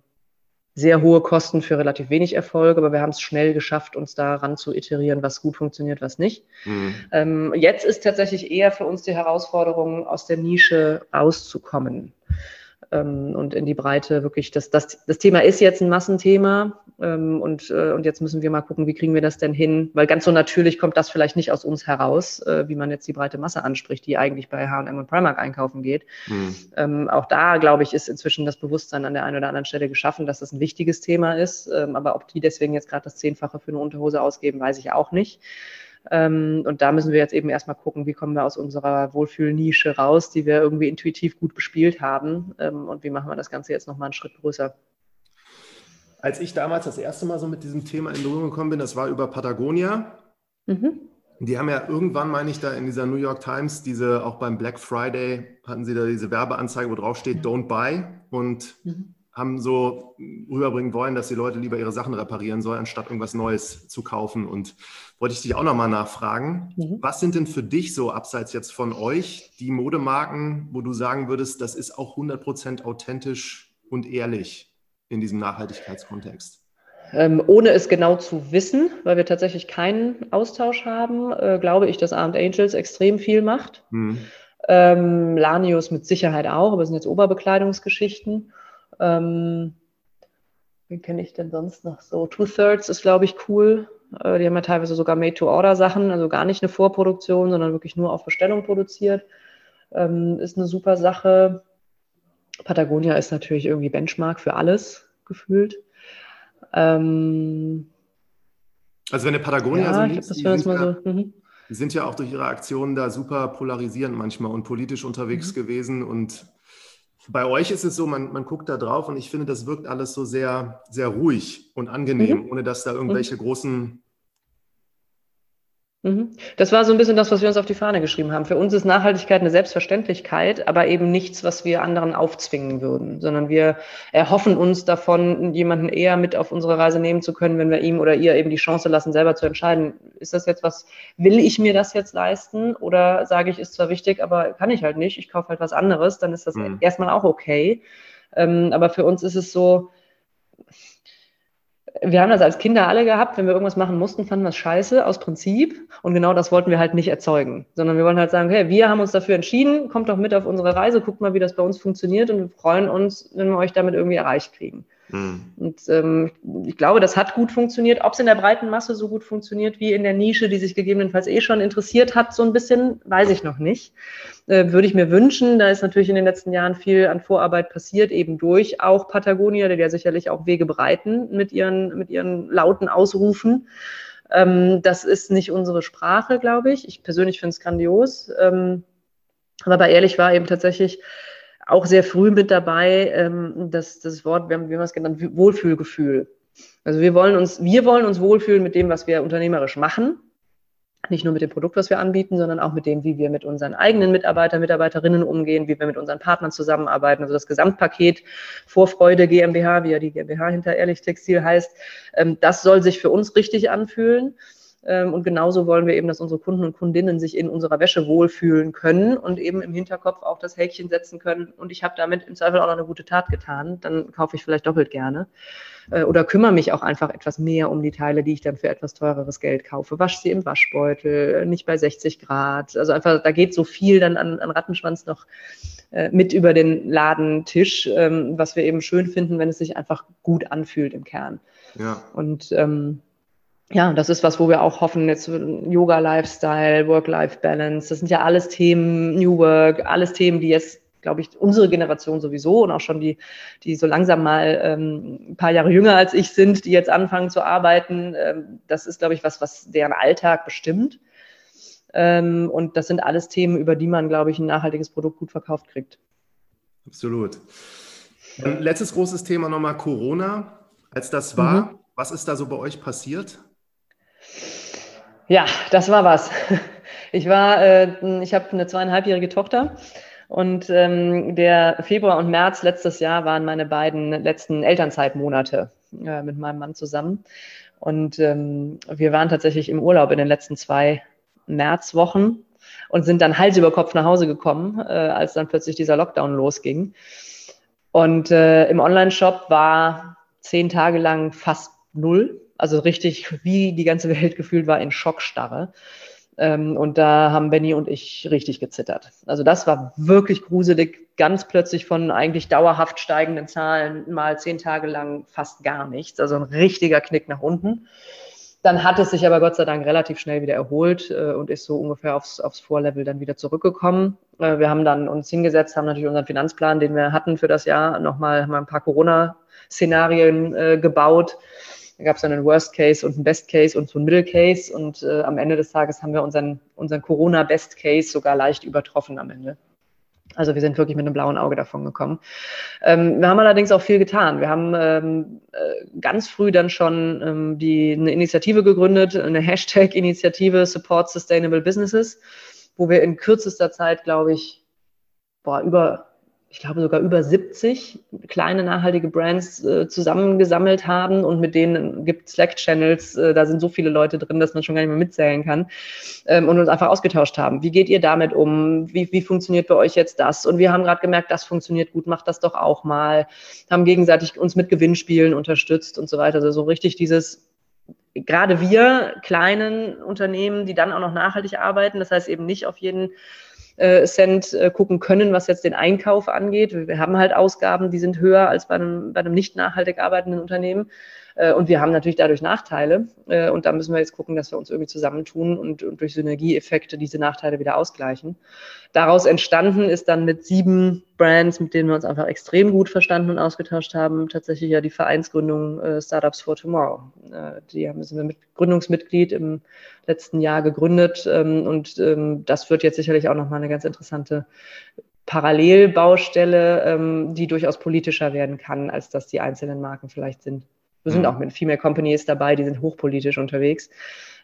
sehr hohe Kosten für relativ wenig Erfolg, aber wir haben es schnell geschafft, uns daran zu iterieren, was gut funktioniert, was nicht. Mhm. Ähm, jetzt ist tatsächlich eher für uns die Herausforderung, aus der Nische rauszukommen ähm, und in die Breite wirklich, das, das, das Thema ist jetzt ein Massenthema ähm, und, äh, und jetzt müssen wir mal gucken, wie kriegen wir das denn hin, weil ganz so natürlich kommt das vielleicht nicht aus uns heraus, äh, wie man jetzt die breite Masse anspricht, die eigentlich bei H&M und Primark einkaufen geht. Mhm. Ähm, auch da, glaube ich, ist inzwischen das Bewusstsein an der einen oder anderen Stelle geschaffen, dass das ein wichtiges Thema ist, ähm, aber ob die deswegen jetzt gerade das Zehnfache für eine Unterhose ausgeben, weiß ich auch nicht. Ähm, und da müssen wir jetzt eben erstmal gucken, wie kommen wir aus unserer Wohlfühlnische raus, die wir irgendwie intuitiv gut bespielt haben. Ähm, und wie machen wir das Ganze jetzt nochmal einen Schritt größer.
Als ich damals das erste Mal so mit diesem Thema in Berührung gekommen bin, das war über Patagonia. Mhm. Die haben ja irgendwann, meine ich, da in dieser New York Times, diese, auch beim Black Friday, hatten sie da diese Werbeanzeige, wo drauf steht, don't buy. Und mhm haben so rüberbringen wollen, dass die Leute lieber ihre Sachen reparieren sollen, anstatt irgendwas Neues zu kaufen. Und wollte ich dich auch nochmal nachfragen, mhm. was sind denn für dich so, abseits jetzt von euch, die Modemarken, wo du sagen würdest, das ist auch 100% authentisch und ehrlich in diesem Nachhaltigkeitskontext?
Ähm, ohne es genau zu wissen, weil wir tatsächlich keinen Austausch haben, äh, glaube ich, dass Armed Angels extrem viel macht. Mhm. Ähm, Lanius mit Sicherheit auch, aber es sind jetzt Oberbekleidungsgeschichten. Ähm, wen kenne ich denn sonst noch so? Two-Thirds ist, glaube ich, cool. Äh, die haben ja teilweise sogar Made-to-Order-Sachen, also gar nicht eine Vorproduktion, sondern wirklich nur auf Bestellung produziert. Ähm, ist eine super Sache. Patagonia ist natürlich irgendwie Benchmark für alles gefühlt. Ähm,
also wenn der Patagonia ja, so liest, die, sind ja, so, mhm. die sind ja auch durch ihre Aktionen da super polarisierend manchmal und politisch unterwegs mhm. gewesen und bei euch ist es so, man, man guckt da drauf und ich finde, das wirkt alles so sehr, sehr ruhig und angenehm, mhm. ohne dass da irgendwelche mhm. großen.
Das war so ein bisschen das, was wir uns auf die Fahne geschrieben haben. Für uns ist Nachhaltigkeit eine Selbstverständlichkeit, aber eben nichts, was wir anderen aufzwingen würden, sondern wir erhoffen uns davon, jemanden eher mit auf unsere Reise nehmen zu können, wenn wir ihm oder ihr eben die Chance lassen, selber zu entscheiden, ist das jetzt was, will ich mir das jetzt leisten oder sage ich, ist zwar wichtig, aber kann ich halt nicht, ich kaufe halt was anderes, dann ist das mhm. erstmal auch okay. Ähm, aber für uns ist es so, wir haben das als Kinder alle gehabt, wenn wir irgendwas machen mussten, fanden wir es scheiße aus Prinzip. Und genau das wollten wir halt nicht erzeugen, sondern wir wollen halt sagen, hey, wir haben uns dafür entschieden, kommt doch mit auf unsere Reise, guckt mal, wie das bei uns funktioniert und wir freuen uns, wenn wir euch damit irgendwie erreicht kriegen. Mhm. Und ähm, ich glaube, das hat gut funktioniert. Ob es in der breiten Masse so gut funktioniert wie in der Nische, die sich gegebenenfalls eh schon interessiert hat, so ein bisschen, weiß ich noch nicht. Äh, würde ich mir wünschen. Da ist natürlich in den letzten Jahren viel an Vorarbeit passiert, eben durch auch Patagonia, die ja sicherlich auch Wege breiten mit ihren, mit ihren lauten Ausrufen. Ähm, das ist nicht unsere Sprache, glaube ich. Ich persönlich finde es grandios. Ähm, aber ehrlich war eben tatsächlich, auch sehr früh mit dabei, ähm, das, das Wort, wir haben, wie haben wir es genannt, Wohlfühlgefühl. Also wir wollen uns, wir wollen uns wohlfühlen mit dem, was wir unternehmerisch machen. Nicht nur mit dem Produkt, was wir anbieten, sondern auch mit dem, wie wir mit unseren eigenen Mitarbeitern, Mitarbeiterinnen umgehen, wie wir mit unseren Partnern zusammenarbeiten. Also das Gesamtpaket Vorfreude GmbH, wie ja die GmbH hinter Ehrlich Textil heißt, ähm, das soll sich für uns richtig anfühlen. Ähm, und genauso wollen wir eben, dass unsere Kunden und Kundinnen sich in unserer Wäsche wohlfühlen können und eben im Hinterkopf auch das Häkchen setzen können. Und ich habe damit im Zweifel auch noch eine gute Tat getan. Dann kaufe ich vielleicht doppelt gerne. Äh, oder kümmere mich auch einfach etwas mehr um die Teile, die ich dann für etwas teureres Geld kaufe. Wasch sie im Waschbeutel, nicht bei 60 Grad. Also einfach, da geht so viel dann an, an Rattenschwanz noch äh, mit über den Ladentisch, ähm, was wir eben schön finden, wenn es sich einfach gut anfühlt im Kern. Ja. Und ähm, ja, das ist was, wo wir auch hoffen, jetzt Yoga, Lifestyle, Work-Life-Balance, das sind ja alles Themen, New Work, alles Themen, die jetzt, glaube ich, unsere Generation sowieso und auch schon die, die so langsam mal ähm, ein paar Jahre jünger als ich sind, die jetzt anfangen zu arbeiten, ähm, das ist, glaube ich, was, was deren Alltag bestimmt. Ähm, und das sind alles Themen, über die man, glaube ich, ein nachhaltiges Produkt gut verkauft kriegt.
Absolut. Letztes großes Thema nochmal Corona. Als das war, mhm. was ist da so bei euch passiert?
Ja, das war was. Ich war, äh, ich habe eine zweieinhalbjährige Tochter und ähm, der Februar und März letztes Jahr waren meine beiden letzten Elternzeitmonate äh, mit meinem Mann zusammen. Und ähm, wir waren tatsächlich im Urlaub in den letzten zwei Märzwochen und sind dann Hals über Kopf nach Hause gekommen, äh, als dann plötzlich dieser Lockdown losging. Und äh, im Online-Shop war zehn Tage lang fast null also richtig, wie die ganze Welt gefühlt war, in Schockstarre. Ähm, und da haben Benny und ich richtig gezittert. Also das war wirklich gruselig, ganz plötzlich von eigentlich dauerhaft steigenden Zahlen mal zehn Tage lang fast gar nichts. Also ein richtiger Knick nach unten. Dann hat es sich aber Gott sei Dank relativ schnell wieder erholt äh, und ist so ungefähr aufs, aufs Vorlevel dann wieder zurückgekommen. Äh, wir haben dann uns hingesetzt, haben natürlich unseren Finanzplan, den wir hatten für das Jahr, nochmal mal ein paar Corona-Szenarien äh, gebaut da gab es dann einen Worst Case und einen Best Case und so einen Middle Case. Und äh, am Ende des Tages haben wir unseren, unseren Corona-Best Case sogar leicht übertroffen am Ende. Also wir sind wirklich mit einem blauen Auge davon gekommen. Ähm, wir haben allerdings auch viel getan. Wir haben ähm, äh, ganz früh dann schon ähm, die, eine Initiative gegründet, eine Hashtag-Initiative Support Sustainable Businesses, wo wir in kürzester Zeit, glaube ich, boah, über ich glaube sogar über 70 kleine nachhaltige Brands äh, zusammengesammelt haben und mit denen gibt Slack-Channels, äh, da sind so viele Leute drin, dass man schon gar nicht mehr mitzählen kann ähm, und uns einfach ausgetauscht haben. Wie geht ihr damit um? Wie, wie funktioniert bei euch jetzt das? Und wir haben gerade gemerkt, das funktioniert gut, macht das doch auch mal. Haben gegenseitig uns mit Gewinnspielen unterstützt und so weiter. Also so richtig dieses gerade wir kleinen Unternehmen, die dann auch noch nachhaltig arbeiten, das heißt eben nicht auf jeden Cent äh, gucken können, was jetzt den Einkauf angeht. Wir haben halt Ausgaben, die sind höher als bei einem, bei einem nicht nachhaltig arbeitenden Unternehmen. Äh, und wir haben natürlich dadurch Nachteile. Äh, und da müssen wir jetzt gucken, dass wir uns irgendwie zusammentun und, und durch Synergieeffekte diese Nachteile wieder ausgleichen. Daraus entstanden ist dann mit sieben Brands, mit denen wir uns einfach extrem gut verstanden und ausgetauscht haben, tatsächlich ja die Vereinsgründung äh, Startups for Tomorrow. Die haben, sind wir mit Gründungsmitglied im letzten Jahr gegründet ähm, und ähm, das wird jetzt sicherlich auch nochmal eine ganz interessante Parallelbaustelle, ähm, die durchaus politischer werden kann, als dass die einzelnen Marken vielleicht sind. Wir sind mhm. auch mit Female Companies dabei, die sind hochpolitisch unterwegs,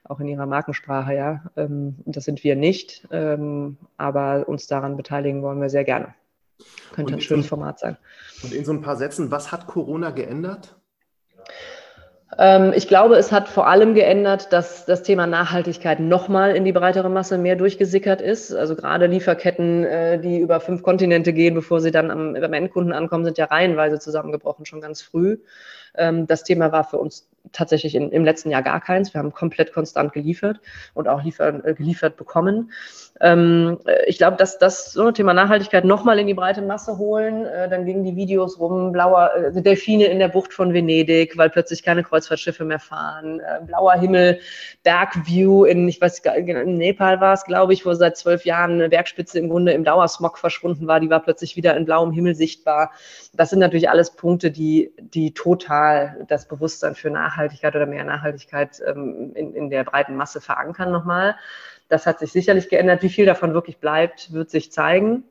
auch in ihrer Markensprache, ja. Ähm, das sind wir nicht, ähm, aber uns daran beteiligen wollen wir sehr gerne. Könnte ein schönes Format sein.
Und in so ein paar Sätzen, was hat Corona geändert?
Ähm, ich glaube, es hat vor allem geändert, dass das Thema Nachhaltigkeit nochmal in die breitere Masse mehr durchgesickert ist. Also gerade Lieferketten, äh, die über fünf Kontinente gehen, bevor sie dann am, beim Endkunden ankommen, sind ja reihenweise zusammengebrochen, schon ganz früh. Ähm, das Thema war für uns tatsächlich in, im letzten Jahr gar keins. Wir haben komplett konstant geliefert und auch liefern, äh, geliefert bekommen. Ähm, äh, ich glaube, dass das so ein Thema Nachhaltigkeit nochmal in die breite Masse holen. Äh, dann gingen die Videos rum, blauer äh, Delfine in der Bucht von Venedig, weil plötzlich keine Kreuzfahrtschiffe mehr fahren, äh, blauer Himmel, Bergview in, ich weiß gar in Nepal war es, glaube ich, wo seit zwölf Jahren eine Bergspitze im Grunde im Dauersmog verschwunden war. Die war plötzlich wieder in blauem Himmel sichtbar. Das sind natürlich alles Punkte, die, die total das Bewusstsein für Nachhaltigkeit Nachhaltigkeit oder mehr Nachhaltigkeit ähm, in, in der breiten Masse verankern nochmal. Das hat sich sicherlich geändert. Wie viel davon wirklich bleibt, wird sich zeigen.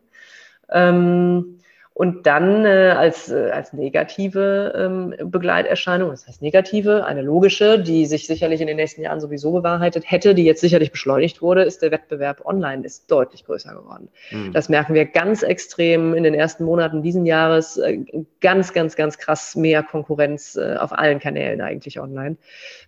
Ähm, Und dann äh, als, äh, als negative ähm, Begleiterscheinung, das heißt negative, eine logische, die sich sicherlich in den nächsten Jahren sowieso bewahrheitet hätte, die jetzt sicherlich beschleunigt wurde, ist der Wettbewerb online ist deutlich größer geworden. Mhm. Das merken wir ganz extrem in den ersten Monaten diesen Jahres. Äh, ganz, ganz, ganz krass mehr Konkurrenz äh, auf allen Kanälen eigentlich online.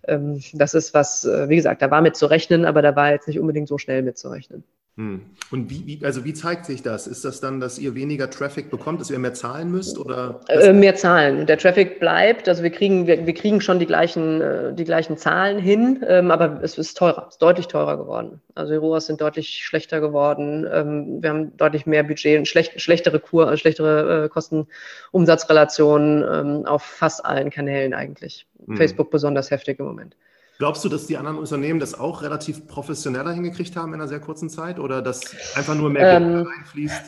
Ähm, das ist was, äh, wie gesagt, da war mit zu rechnen, aber da war jetzt nicht unbedingt so schnell mit zu rechnen.
Hm. Und wie, wie, also wie zeigt sich das? Ist das dann, dass ihr weniger Traffic bekommt, dass ihr mehr zahlen müsst? Oder
äh, mehr zahlen. Der Traffic bleibt, also wir kriegen, wir, wir kriegen schon die gleichen, äh, die gleichen Zahlen hin, ähm, aber es ist teurer, es ist deutlich teurer geworden. Also die ROAS sind deutlich schlechter geworden. Ähm, wir haben deutlich mehr Budget und schlecht, schlechtere Kur, äh, schlechtere äh, Kosten-Umsatzrelationen ähm, auf fast allen Kanälen eigentlich. Hm. Facebook besonders heftig im Moment.
Glaubst du, dass die anderen Unternehmen das auch relativ professioneller hingekriegt haben in einer sehr kurzen Zeit oder dass einfach nur mehr Geld ähm, reinfließt?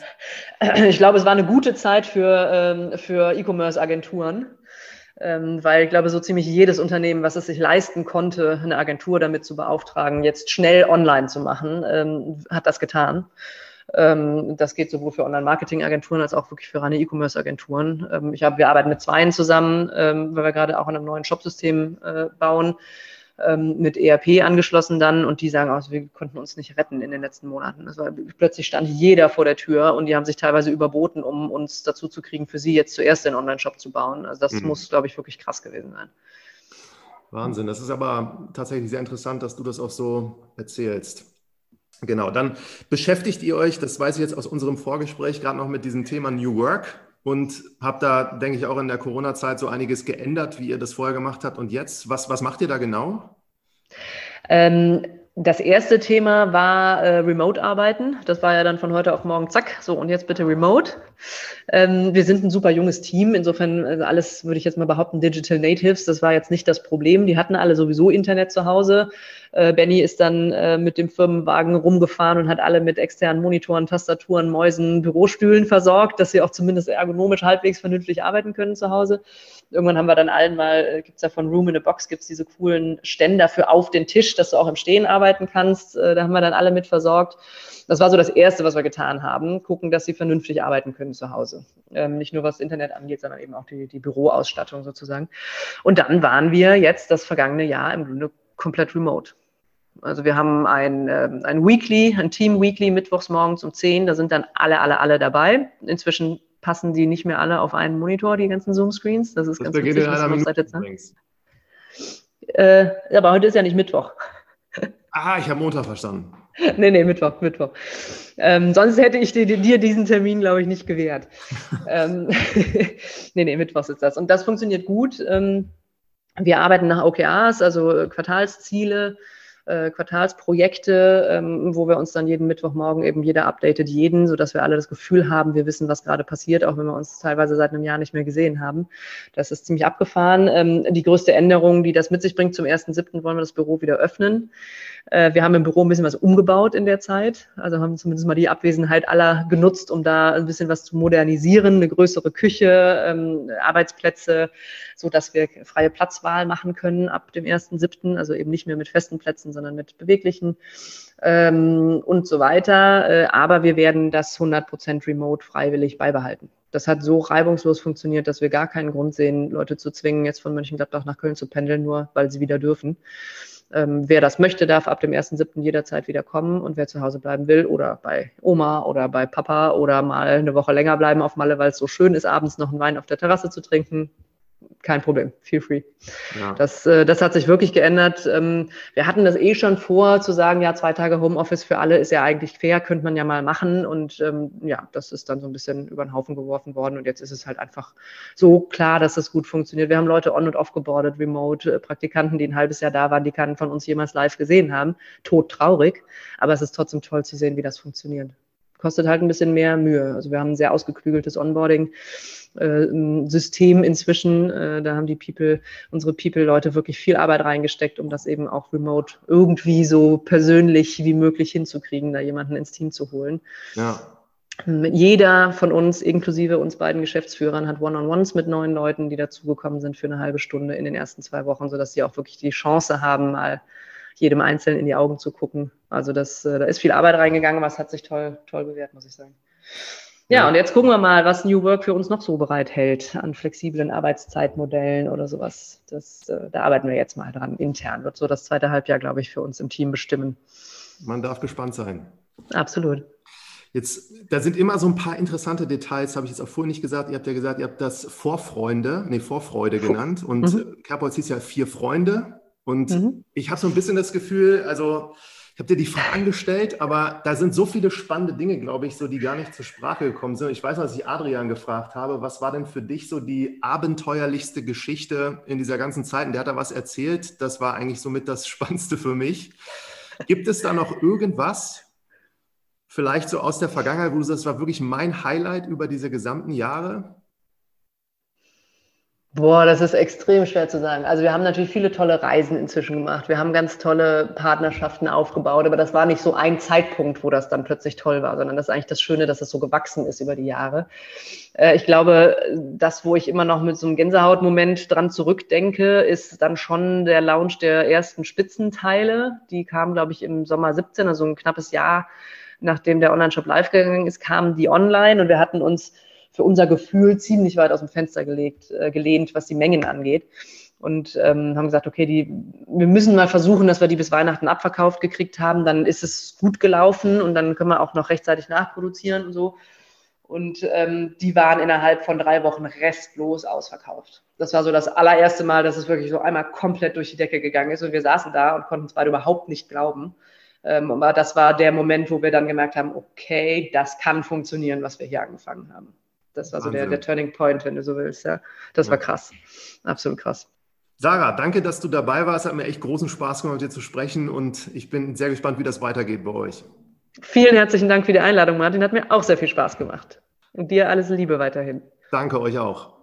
Ich glaube, es war eine gute Zeit für, ähm, für E-Commerce-Agenturen, ähm, weil ich glaube, so ziemlich jedes Unternehmen, was es sich leisten konnte, eine Agentur damit zu beauftragen, jetzt schnell online zu machen, ähm, hat das getan. Das geht sowohl für Online-Marketing-Agenturen als auch wirklich für reine E-Commerce-Agenturen. Ich habe, wir arbeiten mit zweien zusammen, weil wir gerade auch an einem neuen Shopsystem äh, bauen ähm, mit ERP angeschlossen dann und die sagen, also wir konnten uns nicht retten in den letzten Monaten. Das war, plötzlich stand jeder vor der Tür und die haben sich teilweise überboten, um uns dazu zu kriegen, für sie jetzt zuerst den Online-Shop zu bauen. Also das mhm. muss, glaube ich, wirklich krass gewesen sein.
Wahnsinn. Das ist aber tatsächlich sehr interessant, dass du das auch so erzählst. Genau, dann beschäftigt ihr euch, das weiß ich jetzt aus unserem Vorgespräch, gerade noch mit diesem Thema New Work und habt da, denke ich, auch in der Corona-Zeit so einiges geändert, wie ihr das vorher gemacht habt und jetzt. Was, was macht ihr da genau?
Ähm, das erste Thema war äh, Remote-Arbeiten. Das war ja dann von heute auf morgen, zack, so und jetzt bitte Remote. Ähm, wir sind ein super junges Team, insofern also alles, würde ich jetzt mal behaupten, Digital Natives. Das war jetzt nicht das Problem. Die hatten alle sowieso Internet zu Hause. Äh, Benny ist dann äh, mit dem Firmenwagen rumgefahren und hat alle mit externen Monitoren, Tastaturen, Mäusen, Bürostühlen versorgt, dass sie auch zumindest ergonomisch halbwegs vernünftig arbeiten können zu Hause. Irgendwann haben wir dann allen mal, äh, gibt es ja von Room in a Box, gibt es diese coolen Ständer für auf den Tisch, dass du auch im Stehen arbeiten kannst. Äh, da haben wir dann alle mit versorgt. Das war so das Erste, was wir getan haben. Gucken, dass sie vernünftig arbeiten können zu Hause. Ähm, nicht nur was Internet angeht, sondern eben auch die, die Büroausstattung sozusagen. Und dann waren wir jetzt das vergangene Jahr im Grunde komplett remote. Also wir haben ein, äh, ein Weekly, ein Team Weekly mittwochs morgens um 10, da sind dann alle, alle, alle dabei. Inzwischen passen die nicht mehr alle auf einen Monitor, die ganzen Zoom-Screens. Das ist das ganz witzig, was man seit der äh, aber heute ist ja nicht Mittwoch.
Ah, ich habe Montag verstanden.
nee, nee, Mittwoch, Mittwoch. Ähm, sonst hätte ich dir, dir diesen Termin, glaube ich, nicht gewährt. ähm, nee, nee, Mittwoch ist das. Und das funktioniert gut. Ähm, wir arbeiten nach OKRs, also Quartalsziele äh, Quartalsprojekte, ähm, wo wir uns dann jeden Mittwochmorgen eben jeder updatet jeden, sodass wir alle das Gefühl haben, wir wissen, was gerade passiert, auch wenn wir uns teilweise seit einem Jahr nicht mehr gesehen haben. Das ist ziemlich abgefahren. Ähm, die größte Änderung, die das mit sich bringt, zum 1.7. wollen wir das Büro wieder öffnen. Äh, wir haben im Büro ein bisschen was umgebaut in der Zeit, also haben zumindest mal die Abwesenheit aller genutzt, um da ein bisschen was zu modernisieren, eine größere Küche, ähm, Arbeitsplätze, so dass wir freie Platzwahl machen können ab dem 1.7., also eben nicht mehr mit festen Plätzen, sondern mit beweglichen ähm, und so weiter. Äh, aber wir werden das 100% remote freiwillig beibehalten. Das hat so reibungslos funktioniert, dass wir gar keinen Grund sehen, Leute zu zwingen, jetzt von Mönchengladbach nach Köln zu pendeln, nur weil sie wieder dürfen. Ähm, wer das möchte, darf ab dem 1.7. jederzeit wieder kommen und wer zu Hause bleiben will oder bei Oma oder bei Papa oder mal eine Woche länger bleiben auf Malle, weil es so schön ist, abends noch einen Wein auf der Terrasse zu trinken, kein Problem, feel free. Ja. Das, äh, das hat sich wirklich geändert. Ähm, wir hatten das eh schon vor, zu sagen, ja, zwei Tage Homeoffice für alle ist ja eigentlich fair, könnte man ja mal machen. Und ähm, ja, das ist dann so ein bisschen über den Haufen geworfen worden. Und jetzt ist es halt einfach so klar, dass das gut funktioniert. Wir haben Leute on und off geboardet, remote, äh, Praktikanten, die ein halbes Jahr da waren, die keinen von uns jemals live gesehen haben. Tot traurig. Aber es ist trotzdem toll zu sehen, wie das funktioniert kostet halt ein bisschen mehr Mühe. Also wir haben ein sehr ausgeklügeltes Onboarding. Äh, inzwischen. Äh, da haben die People, unsere People-Leute wirklich viel Arbeit reingesteckt, um das eben auch remote irgendwie so persönlich wie möglich hinzukriegen, da jemanden ins Team zu holen. Ja. Jeder von uns, inklusive uns beiden Geschäftsführern, hat One-on-Ones mit neuen Leuten, die dazugekommen sind für eine halbe Stunde in den ersten zwei Wochen, sodass sie auch wirklich die Chance haben, mal jedem Einzelnen in die Augen zu gucken. Also das, äh, da ist viel Arbeit reingegangen, aber es hat sich toll, toll bewährt, muss ich sagen. Ja, und jetzt gucken wir mal, was New Work für uns noch so bereithält an flexiblen Arbeitszeitmodellen oder sowas. Das, äh, da arbeiten wir jetzt mal dran. Intern wird so das zweite Halbjahr, glaube ich, für uns im Team bestimmen.
Man darf gespannt sein.
Absolut.
Jetzt, da sind immer so ein paar interessante Details, habe ich jetzt auch vorhin nicht gesagt. Ihr habt ja gesagt, ihr habt das Vorfreunde, nee, Vorfreude genannt. Und mhm. Kerbholz hieß ja vier Freunde. Und mhm. ich habe so ein bisschen das Gefühl, also ich habe dir die Fragen gestellt, aber da sind so viele spannende Dinge, glaube ich, so die gar nicht zur Sprache gekommen sind. Ich weiß, was ich Adrian gefragt habe, was war denn für dich so die abenteuerlichste Geschichte in dieser ganzen Zeit? Und der hat da was erzählt. Das war eigentlich somit das Spannendste für mich. Gibt es da noch irgendwas, vielleicht so aus der Vergangenheit, wo du sagst, das war wirklich mein Highlight über diese gesamten Jahre?
Boah, das ist extrem schwer zu sagen. Also wir haben natürlich viele tolle Reisen inzwischen gemacht. Wir haben ganz tolle Partnerschaften aufgebaut, aber das war nicht so ein Zeitpunkt, wo das dann plötzlich toll war, sondern das ist eigentlich das Schöne, dass es so gewachsen ist über die Jahre. Äh, ich glaube, das, wo ich immer noch mit so einem Gänsehautmoment dran zurückdenke, ist dann schon der Launch der ersten Spitzenteile. Die kamen, glaube ich, im Sommer 17, also ein knappes Jahr nachdem der Online-Shop live gegangen ist, kamen die online und wir hatten uns für unser Gefühl ziemlich weit aus dem Fenster gelegt, äh, gelehnt, was die Mengen angeht. Und ähm, haben gesagt, okay, die, wir müssen mal versuchen, dass wir die bis Weihnachten abverkauft gekriegt haben. Dann ist es gut gelaufen und dann können wir auch noch rechtzeitig nachproduzieren und so. Und ähm, die waren innerhalb von drei Wochen restlos ausverkauft. Das war so das allererste Mal, dass es wirklich so einmal komplett durch die Decke gegangen ist. Und wir saßen da und konnten es beide überhaupt nicht glauben. Ähm, aber das war der Moment, wo wir dann gemerkt haben, okay, das kann funktionieren, was wir hier angefangen haben. Das war so der, der, Turning Point, wenn du so willst. Ja. Das ja. war krass. Absolut krass.
Sarah, danke, dass du dabei warst. Hat mir echt großen Spaß gemacht, mit dir zu sprechen und ich bin sehr gespannt, wie das weitergeht bei euch.
Vielen herzlichen Dank für die Einladung, Martin. Hat mir auch sehr viel Spaß gemacht. Und dir alles Liebe weiterhin.
Danke euch auch.